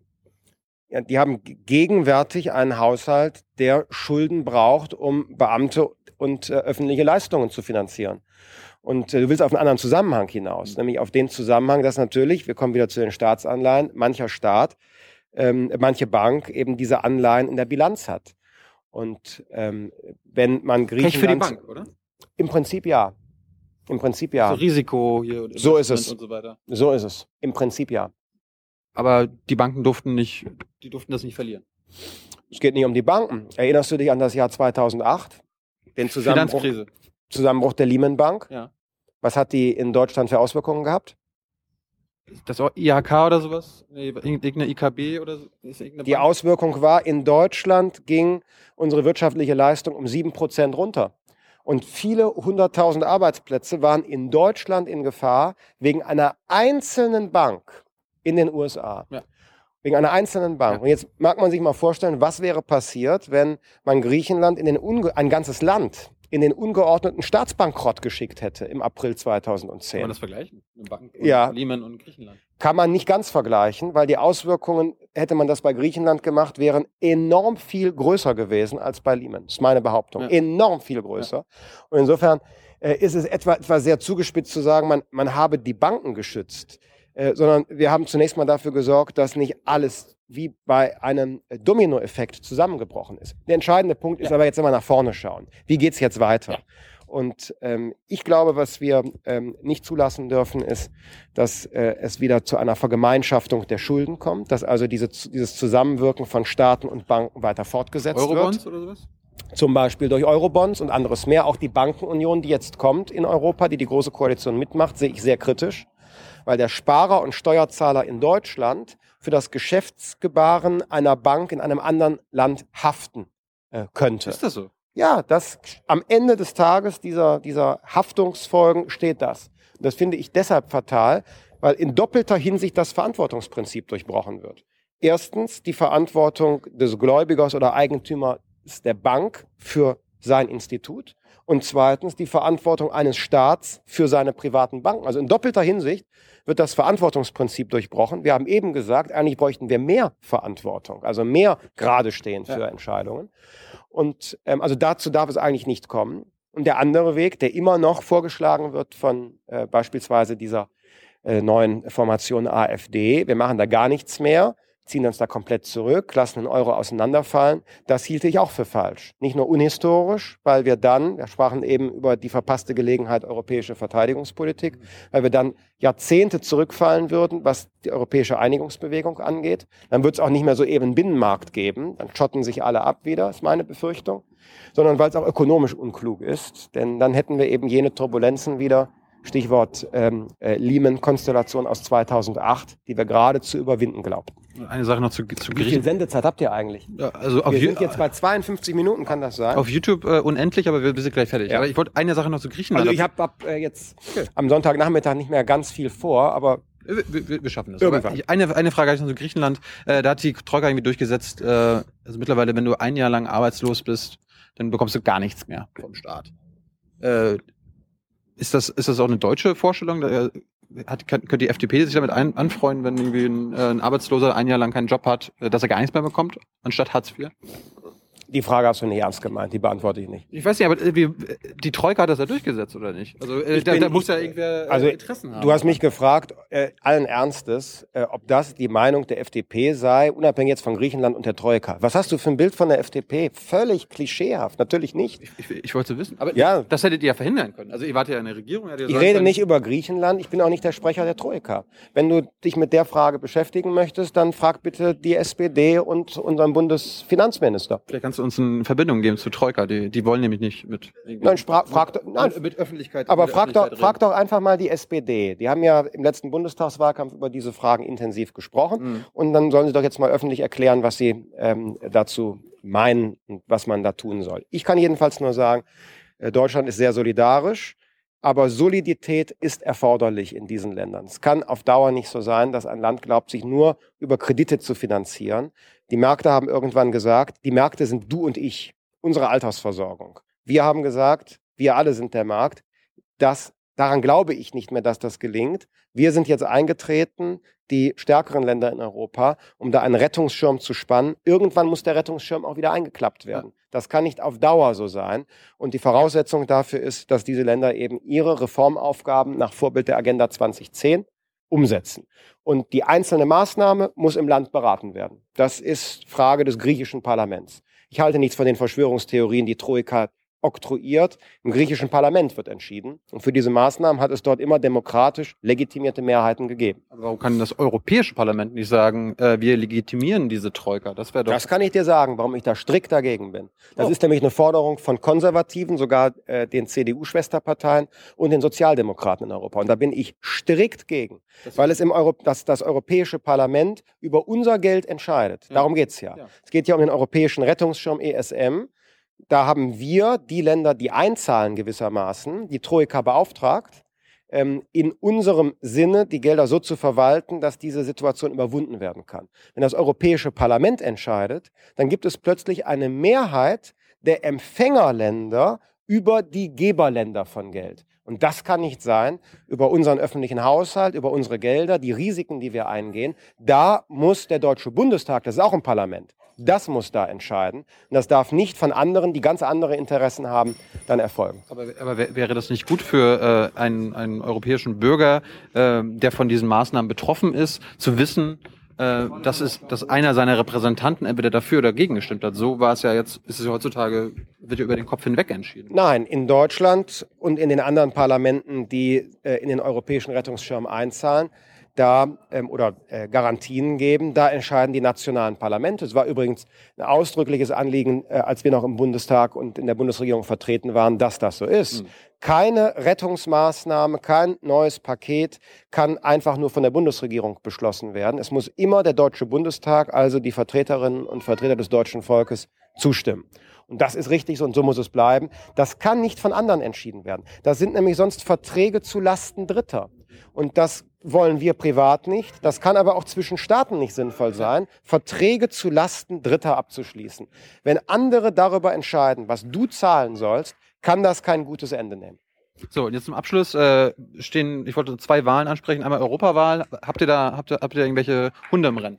Ja, die haben gegenwärtig einen Haushalt, der Schulden braucht, um Beamte und äh, öffentliche Leistungen zu finanzieren. Und äh, du willst auf einen anderen Zusammenhang hinaus, mhm. nämlich auf den Zusammenhang, dass natürlich, wir kommen wieder zu den Staatsanleihen, mancher Staat, ähm, manche Bank eben diese Anleihen in der Bilanz hat. Und ähm, wenn man Griechenland... Pech für die Bank, oder? Im Prinzip ja. Im Prinzip ja. Also Risiko hier. So ist es. So, so ist es. Im Prinzip ja. Aber die Banken durften nicht, die durften das nicht verlieren. Es geht nicht um die Banken. Erinnerst du dich an das Jahr 2008? Den Zusammenbruch, Finanzkrise. Zusammenbruch der Lehman Bank. Ja. Was hat die in Deutschland für Auswirkungen gehabt? Das auch IHK oder sowas? Irgendeine IKB oder so? Die Auswirkung war, in Deutschland ging unsere wirtschaftliche Leistung um sieben Prozent runter. Und viele hunderttausend Arbeitsplätze waren in Deutschland in Gefahr wegen einer einzelnen Bank in den USA. Ja. Wegen einer einzelnen Bank. Ja. Und jetzt mag man sich mal vorstellen, was wäre passiert, wenn man Griechenland in den Unge ein ganzes Land in den ungeordneten Staatsbankrott geschickt hätte im April 2010. Kann man das vergleichen? Bank ja. Lehman und Griechenland? Kann man nicht ganz vergleichen, weil die Auswirkungen, hätte man das bei Griechenland gemacht, wären enorm viel größer gewesen als bei Lehman. Das ist meine Behauptung. Ja. Enorm viel größer. Ja. Und insofern äh, ist es etwa, etwa sehr zugespitzt zu sagen, man, man habe die Banken geschützt. Äh, sondern wir haben zunächst mal dafür gesorgt, dass nicht alles wie bei einem Dominoeffekt zusammengebrochen ist. Der entscheidende Punkt ist aber jetzt immer nach vorne schauen. Wie geht es jetzt weiter? Ja. Und ähm, ich glaube, was wir ähm, nicht zulassen dürfen, ist, dass äh, es wieder zu einer Vergemeinschaftung der Schulden kommt, dass also diese, dieses Zusammenwirken von Staaten und Banken weiter fortgesetzt Eurobonds wird. oder sowas? Zum Beispiel durch Eurobonds und anderes mehr. Auch die Bankenunion, die jetzt kommt in Europa, die die Große Koalition mitmacht, sehe ich sehr kritisch weil der Sparer und Steuerzahler in Deutschland für das Geschäftsgebaren einer Bank in einem anderen Land haften äh, könnte. Ist das so? Ja, das, am Ende des Tages dieser, dieser Haftungsfolgen steht das. Und das finde ich deshalb fatal, weil in doppelter Hinsicht das Verantwortungsprinzip durchbrochen wird. Erstens die Verantwortung des Gläubigers oder Eigentümers der Bank für sein Institut und zweitens die Verantwortung eines Staats für seine privaten Banken. Also in doppelter Hinsicht wird das Verantwortungsprinzip durchbrochen. Wir haben eben gesagt, eigentlich bräuchten wir mehr Verantwortung, also mehr gerade stehen für ja. Entscheidungen. Und ähm, also dazu darf es eigentlich nicht kommen. Und der andere Weg, der immer noch vorgeschlagen wird von äh, beispielsweise dieser äh, neuen Formation AfD, wir machen da gar nichts mehr, ziehen uns da komplett zurück, lassen den Euro auseinanderfallen. Das hielte ich auch für falsch. Nicht nur unhistorisch, weil wir dann, wir sprachen eben über die verpasste Gelegenheit europäische Verteidigungspolitik, weil wir dann Jahrzehnte zurückfallen würden, was die europäische Einigungsbewegung angeht. Dann wird es auch nicht mehr so eben Binnenmarkt geben. Dann schotten sich alle ab wieder, ist meine Befürchtung. Sondern weil es auch ökonomisch unklug ist. Denn dann hätten wir eben jene Turbulenzen wieder, Stichwort ähm, äh, Lehman-Konstellation aus 2008, die wir gerade zu überwinden glaubten. Eine Sache noch zu, zu Wie viel Sendezeit habt ihr eigentlich? Ja, also wir sind jetzt bei 52 Minuten, kann das sein? Auf YouTube äh, unendlich, aber wir, sind gleich fertig. Ja. Aber ich wollte eine Sache noch zu Griechenland. Also ich habe ab äh, jetzt okay. am Sonntagnachmittag nicht mehr ganz viel vor, aber wir, wir, wir schaffen das. Irgendwann. Eine, eine Frage habe ich noch zu Griechenland. Äh, da hat die Troika irgendwie durchgesetzt, äh, also mittlerweile, wenn du ein Jahr lang arbeitslos bist, dann bekommst du gar nichts mehr vom Staat. Äh, ist das, ist das auch eine deutsche Vorstellung? Äh, hat, könnte die FDP sich damit ein, anfreuen, wenn irgendwie ein, äh, ein Arbeitsloser ein Jahr lang keinen Job hat, äh, dass er gar nichts mehr bekommt, anstatt Hartz IV? Die Frage hast du nicht ernst gemeint, die beantworte ich nicht. Ich weiß nicht, aber äh, die Troika hat das ja durchgesetzt, oder nicht? Also äh, da, bin, da, muss ja irgendwer äh, also, Interessen haben. Du hast mich gefragt, äh, allen Ernstes, äh, ob das die Meinung der FDP sei, unabhängig jetzt von Griechenland und der Troika. Was hast du für ein Bild von der FDP? Völlig klischeehaft, natürlich nicht. Ich, ich, ich wollte wissen, aber ja. das hättet ihr ja verhindern können. Also ihr wart ja in der Regierung. ich rede nicht über Griechenland, ich bin auch nicht der Sprecher der Troika. Wenn du dich mit der Frage beschäftigen möchtest, dann frag bitte die SPD und unseren Bundesfinanzminister. Vielleicht kannst du uns eine Verbindung geben zu Troika. Die, die wollen nämlich nicht mit. Nein, frag, nein, mit Öffentlichkeit. Aber mit frag, Öffentlichkeit doch, frag doch einfach mal die SPD. Die haben ja im letzten Bundestagswahlkampf über diese Fragen intensiv gesprochen. Mhm. Und dann sollen sie doch jetzt mal öffentlich erklären, was sie ähm, dazu meinen und was man da tun soll. Ich kann jedenfalls nur sagen, äh, Deutschland ist sehr solidarisch. Aber Solidität ist erforderlich in diesen Ländern. Es kann auf Dauer nicht so sein, dass ein Land glaubt, sich nur über Kredite zu finanzieren. Die Märkte haben irgendwann gesagt, die Märkte sind du und ich, unsere Altersversorgung. Wir haben gesagt, wir alle sind der Markt. Das, daran glaube ich nicht mehr, dass das gelingt. Wir sind jetzt eingetreten, die stärkeren Länder in Europa, um da einen Rettungsschirm zu spannen. Irgendwann muss der Rettungsschirm auch wieder eingeklappt werden. Das kann nicht auf Dauer so sein. Und die Voraussetzung dafür ist, dass diese Länder eben ihre Reformaufgaben nach Vorbild der Agenda 2010 umsetzen. Und die einzelne Maßnahme muss im Land beraten werden. Das ist Frage des griechischen Parlaments. Ich halte nichts von den Verschwörungstheorien, die Troika oktroyiert. Im griechischen Parlament wird entschieden. Und für diese Maßnahmen hat es dort immer demokratisch legitimierte Mehrheiten gegeben. Aber warum kann das Europäische Parlament nicht sagen, äh, wir legitimieren diese Troika? Das wäre doch. Das kann ich dir sagen, warum ich da strikt dagegen bin. Das oh. ist nämlich eine Forderung von Konservativen, sogar äh, den CDU-Schwesterparteien und den Sozialdemokraten in Europa. Und da bin ich strikt gegen, das weil es im Euro das, das Europäische Parlament über unser Geld entscheidet. Ja. Darum geht's ja. ja. Es geht ja um den europäischen Rettungsschirm ESM da haben wir, die Länder, die einzahlen gewissermaßen, die Troika beauftragt, ähm, in unserem Sinne die Gelder so zu verwalten, dass diese Situation überwunden werden kann. Wenn das Europäische Parlament entscheidet, dann gibt es plötzlich eine Mehrheit der Empfängerländer über die Geberländer von Geld. Und das kann nicht sein über unseren öffentlichen Haushalt, über unsere Gelder, die Risiken, die wir eingehen. Da muss der Deutsche Bundestag, das ist auch ein Parlament, das muss da entscheiden. Und das darf nicht von anderen, die ganz andere Interessen haben, dann erfolgen. Aber, aber wäre das nicht gut für äh, einen, einen europäischen Bürger, äh, der von diesen Maßnahmen betroffen ist, zu wissen, äh, dass, es, dass einer seiner Repräsentanten entweder dafür oder dagegen gestimmt hat. So war es ja jetzt, ist es ja heutzutage, wird ja über den Kopf hinweg entschieden. Nein, in Deutschland und in den anderen Parlamenten, die äh, in den europäischen Rettungsschirm einzahlen, da ähm, oder äh, Garantien geben, da entscheiden die nationalen Parlamente. Es war übrigens ein ausdrückliches Anliegen, äh, als wir noch im Bundestag und in der Bundesregierung vertreten waren, dass das so ist. Mhm. Keine Rettungsmaßnahme, kein neues Paket kann einfach nur von der Bundesregierung beschlossen werden. Es muss immer der Deutsche Bundestag, also die Vertreterinnen und Vertreter des deutschen Volkes, zustimmen. Und das ist richtig so und so muss es bleiben. Das kann nicht von anderen entschieden werden. Das sind nämlich sonst Verträge zu Lasten Dritter. Und das wollen wir privat nicht. Das kann aber auch zwischen Staaten nicht sinnvoll sein, Verträge zu Lasten Dritter abzuschließen. Wenn andere darüber entscheiden, was du zahlen sollst, kann das kein gutes Ende nehmen. So, und jetzt zum Abschluss äh, stehen, ich wollte zwei Wahlen ansprechen. Einmal Europawahl. Habt ihr da, habt ihr, habt ihr irgendwelche Hunde im Rennen?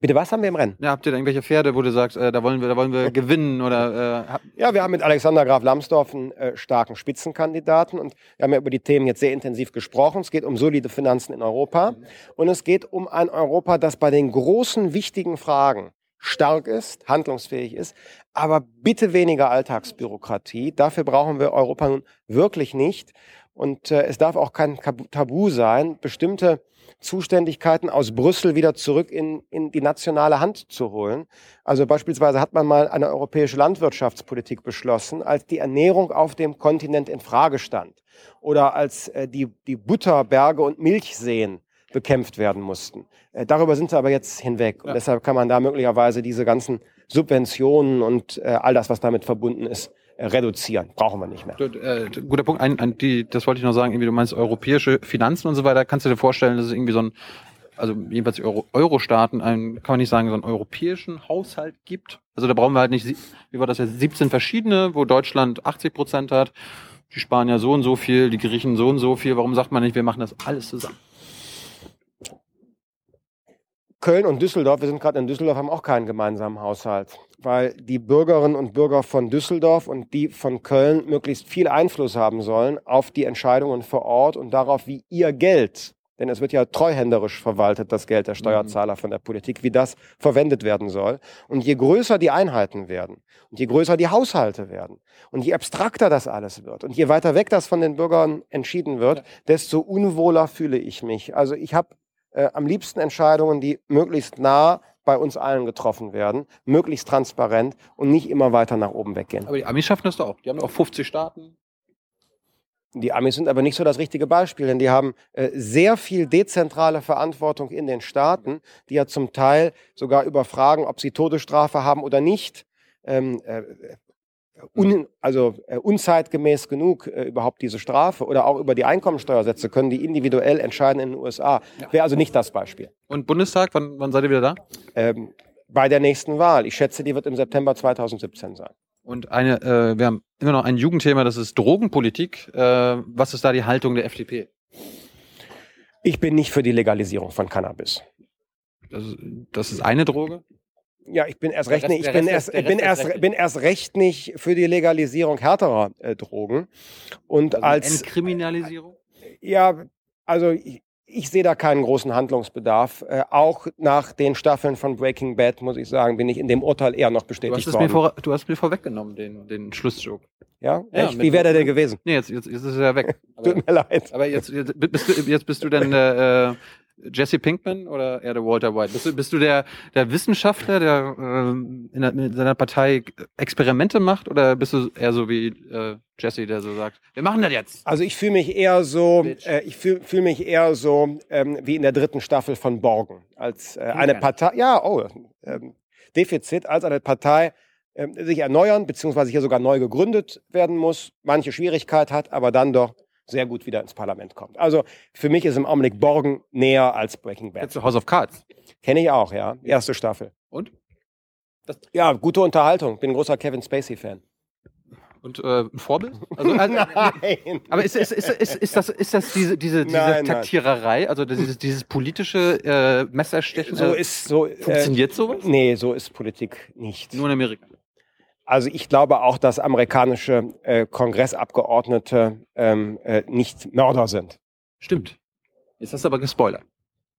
Bitte, was haben wir im Rennen? Ja, habt ihr da irgendwelche Pferde, wo du sagst, äh, da wollen wir, da wollen wir gewinnen oder? Äh, ja, wir haben mit Alexander Graf Lambsdorff einen äh, starken Spitzenkandidaten und wir haben ja über die Themen jetzt sehr intensiv gesprochen. Es geht um solide Finanzen in Europa und es geht um ein Europa, das bei den großen wichtigen Fragen stark ist, handlungsfähig ist, aber bitte weniger Alltagsbürokratie. Dafür brauchen wir Europa nun wirklich nicht. Und äh, es darf auch kein Tabu sein, bestimmte Zuständigkeiten aus Brüssel wieder zurück in, in die nationale Hand zu holen. Also beispielsweise hat man mal eine europäische Landwirtschaftspolitik beschlossen, als die Ernährung auf dem Kontinent in Frage stand oder als äh, die, die Butterberge und Milchseen bekämpft werden mussten. Äh, darüber sind sie aber jetzt hinweg. Und deshalb kann man da möglicherweise diese ganzen Subventionen und äh, all das, was damit verbunden ist, reduzieren. Brauchen wir nicht mehr. Äh, guter Punkt. Ein, ein, die, das wollte ich noch sagen. Irgendwie, du meinst europäische Finanzen und so weiter. Kannst du dir vorstellen, dass es irgendwie so ein, also jedenfalls Euro, Euro-Staaten, kann man nicht sagen, so einen europäischen Haushalt gibt? Also da brauchen wir halt nicht, wie war das jetzt, 17 verschiedene, wo Deutschland 80 Prozent hat. Die Spanier so und so viel, die Griechen so und so viel. Warum sagt man nicht, wir machen das alles zusammen? Köln und Düsseldorf, wir sind gerade in Düsseldorf, haben auch keinen gemeinsamen Haushalt, weil die Bürgerinnen und Bürger von Düsseldorf und die von Köln möglichst viel Einfluss haben sollen auf die Entscheidungen vor Ort und darauf, wie ihr Geld, denn es wird ja treuhänderisch verwaltet, das Geld der mhm. Steuerzahler von der Politik, wie das verwendet werden soll. Und je größer die Einheiten werden und je größer die Haushalte werden und je abstrakter das alles wird und je weiter weg das von den Bürgern entschieden wird, desto unwohler fühle ich mich. Also ich habe äh, am liebsten Entscheidungen, die möglichst nah bei uns allen getroffen werden, möglichst transparent und nicht immer weiter nach oben weggehen. Aber die Amis schaffen das doch auch. Die haben auch 50 Staaten. Die Amis sind aber nicht so das richtige Beispiel, denn die haben äh, sehr viel dezentrale Verantwortung in den Staaten, die ja zum Teil sogar über Fragen, ob sie Todesstrafe haben oder nicht, ähm, äh, un, also äh, unzeitgemäß genug äh, überhaupt diese Strafe oder auch über die Einkommensteuersätze können die individuell entscheiden in den USA. Ja. Wäre also nicht das Beispiel. Und Bundestag, wann, wann seid ihr wieder da? Ähm, bei der nächsten Wahl. Ich schätze, die wird im September 2017 sein. Und eine, äh, wir haben immer noch ein Jugendthema, das ist Drogenpolitik. Äh, was ist da die Haltung der FDP? Ich bin nicht für die Legalisierung von Cannabis. Das, das ist eine Droge? Ja, ich bin erst recht nicht, ich bin erst, bin erst, bin erst recht nicht für die Legalisierung härterer äh, Drogen. Und also als Entkriminalisierung? Ja, also ich, ich sehe da keinen großen Handlungsbedarf. Äh, auch nach den Staffeln von Breaking Bad, muss ich sagen, bin ich in dem Urteil eher noch bestätigt du worden. Vor, du hast mir vorweggenommen, den, den Schlussjoke. Ja? ja Wie wäre der denn gewesen? Nee, jetzt, jetzt, jetzt ist er weg. Aber, Tut mir leid. Aber jetzt, jetzt, bist, du, jetzt bist du dann äh, Jesse Pinkman oder eher der Walter White? Bist du, bist du der, der Wissenschaftler, der äh, in, der, in seiner Partei Experimente macht oder bist du eher so wie äh, Jesse, der so sagt, wir machen das jetzt? Also ich fühle mich eher so, äh, ich fühle fühl mich eher so ähm, wie in der dritten Staffel von Borgen. Als äh, eine Partei, ja, oh, ähm, Defizit, als eine Partei ähm, sich erneuern, beziehungsweise hier sogar neu gegründet werden muss, manche Schwierigkeit hat, aber dann doch sehr gut wieder ins Parlament kommt. Also für mich ist im Augenblick Borgen näher als Breaking Bad. Kennst du House of Cards? Kenne ich auch, ja. Erste Staffel. Und? Das ja, gute Unterhaltung. Bin ein großer Kevin Spacey-Fan. Und äh, ein Vorbild? Also, also, Nein. aber ist, ist, ist, ist, ist das, ist das diese, diese, diese Nein, nein. Taktiererei, also dieses, dieses politische äh, Messerstechen? So äh, ist so. Äh, funktioniert sowas? nee, so ist Politik nicht. Nur in Amerika. Also ich glaube auch, dass amerikanische äh, Kongressabgeordnete ähm, äh, nicht Mörder sind. Stimmt. Jetzt hast du aber gespoilert.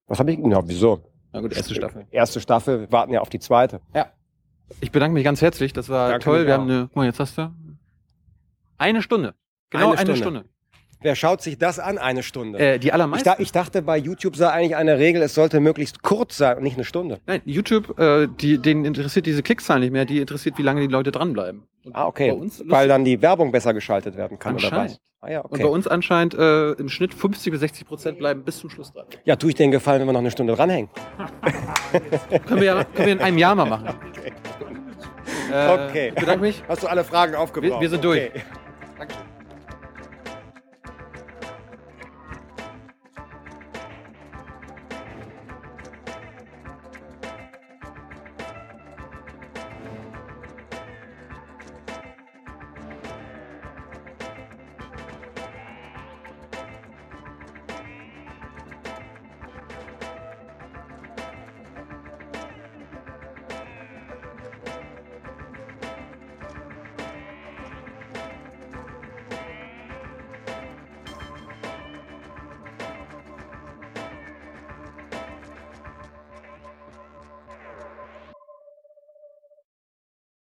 Was habe ich? Ja, wieso? Na gut, erste Staffel. Erste Staffel, wir warten ja auf die zweite. Ich bedanke mich ganz herzlich. Das war Danke toll. Wir auch. haben eine, guck mal, jetzt hast du eine Stunde. Genau eine Eine Stunde. Stunde. Wer schaut sich das an? Eine Stunde. Äh, die ich, allermeisten. da, ich dachte, bei YouTube sei eigentlich eine Regel, es sollte möglichst kurz sein und nicht eine Stunde. Nein, YouTube, äh, die, denen interessiert diese Klickzahlen nicht mehr, die interessiert, wie lange die Leute dranbleiben. Und Ah, okay. Bei uns, Weil dann die Werbung besser geschaltet werden kann, oder was? Ah, ja, Und bei okay. uns anscheinend äh, im Schnitt 50 bis 60 Prozent bleiben bis zum Schluss dran. Ja, tue ich dir den Gefallen, wenn wir noch eine Stunde dranhängen. Können wir, ja, können wir in einem Jahr mal machen. Äh, Okay. Ich bedanke mich. Hast du alle Fragen aufgebraucht? Wir- wir sind durch. Okay.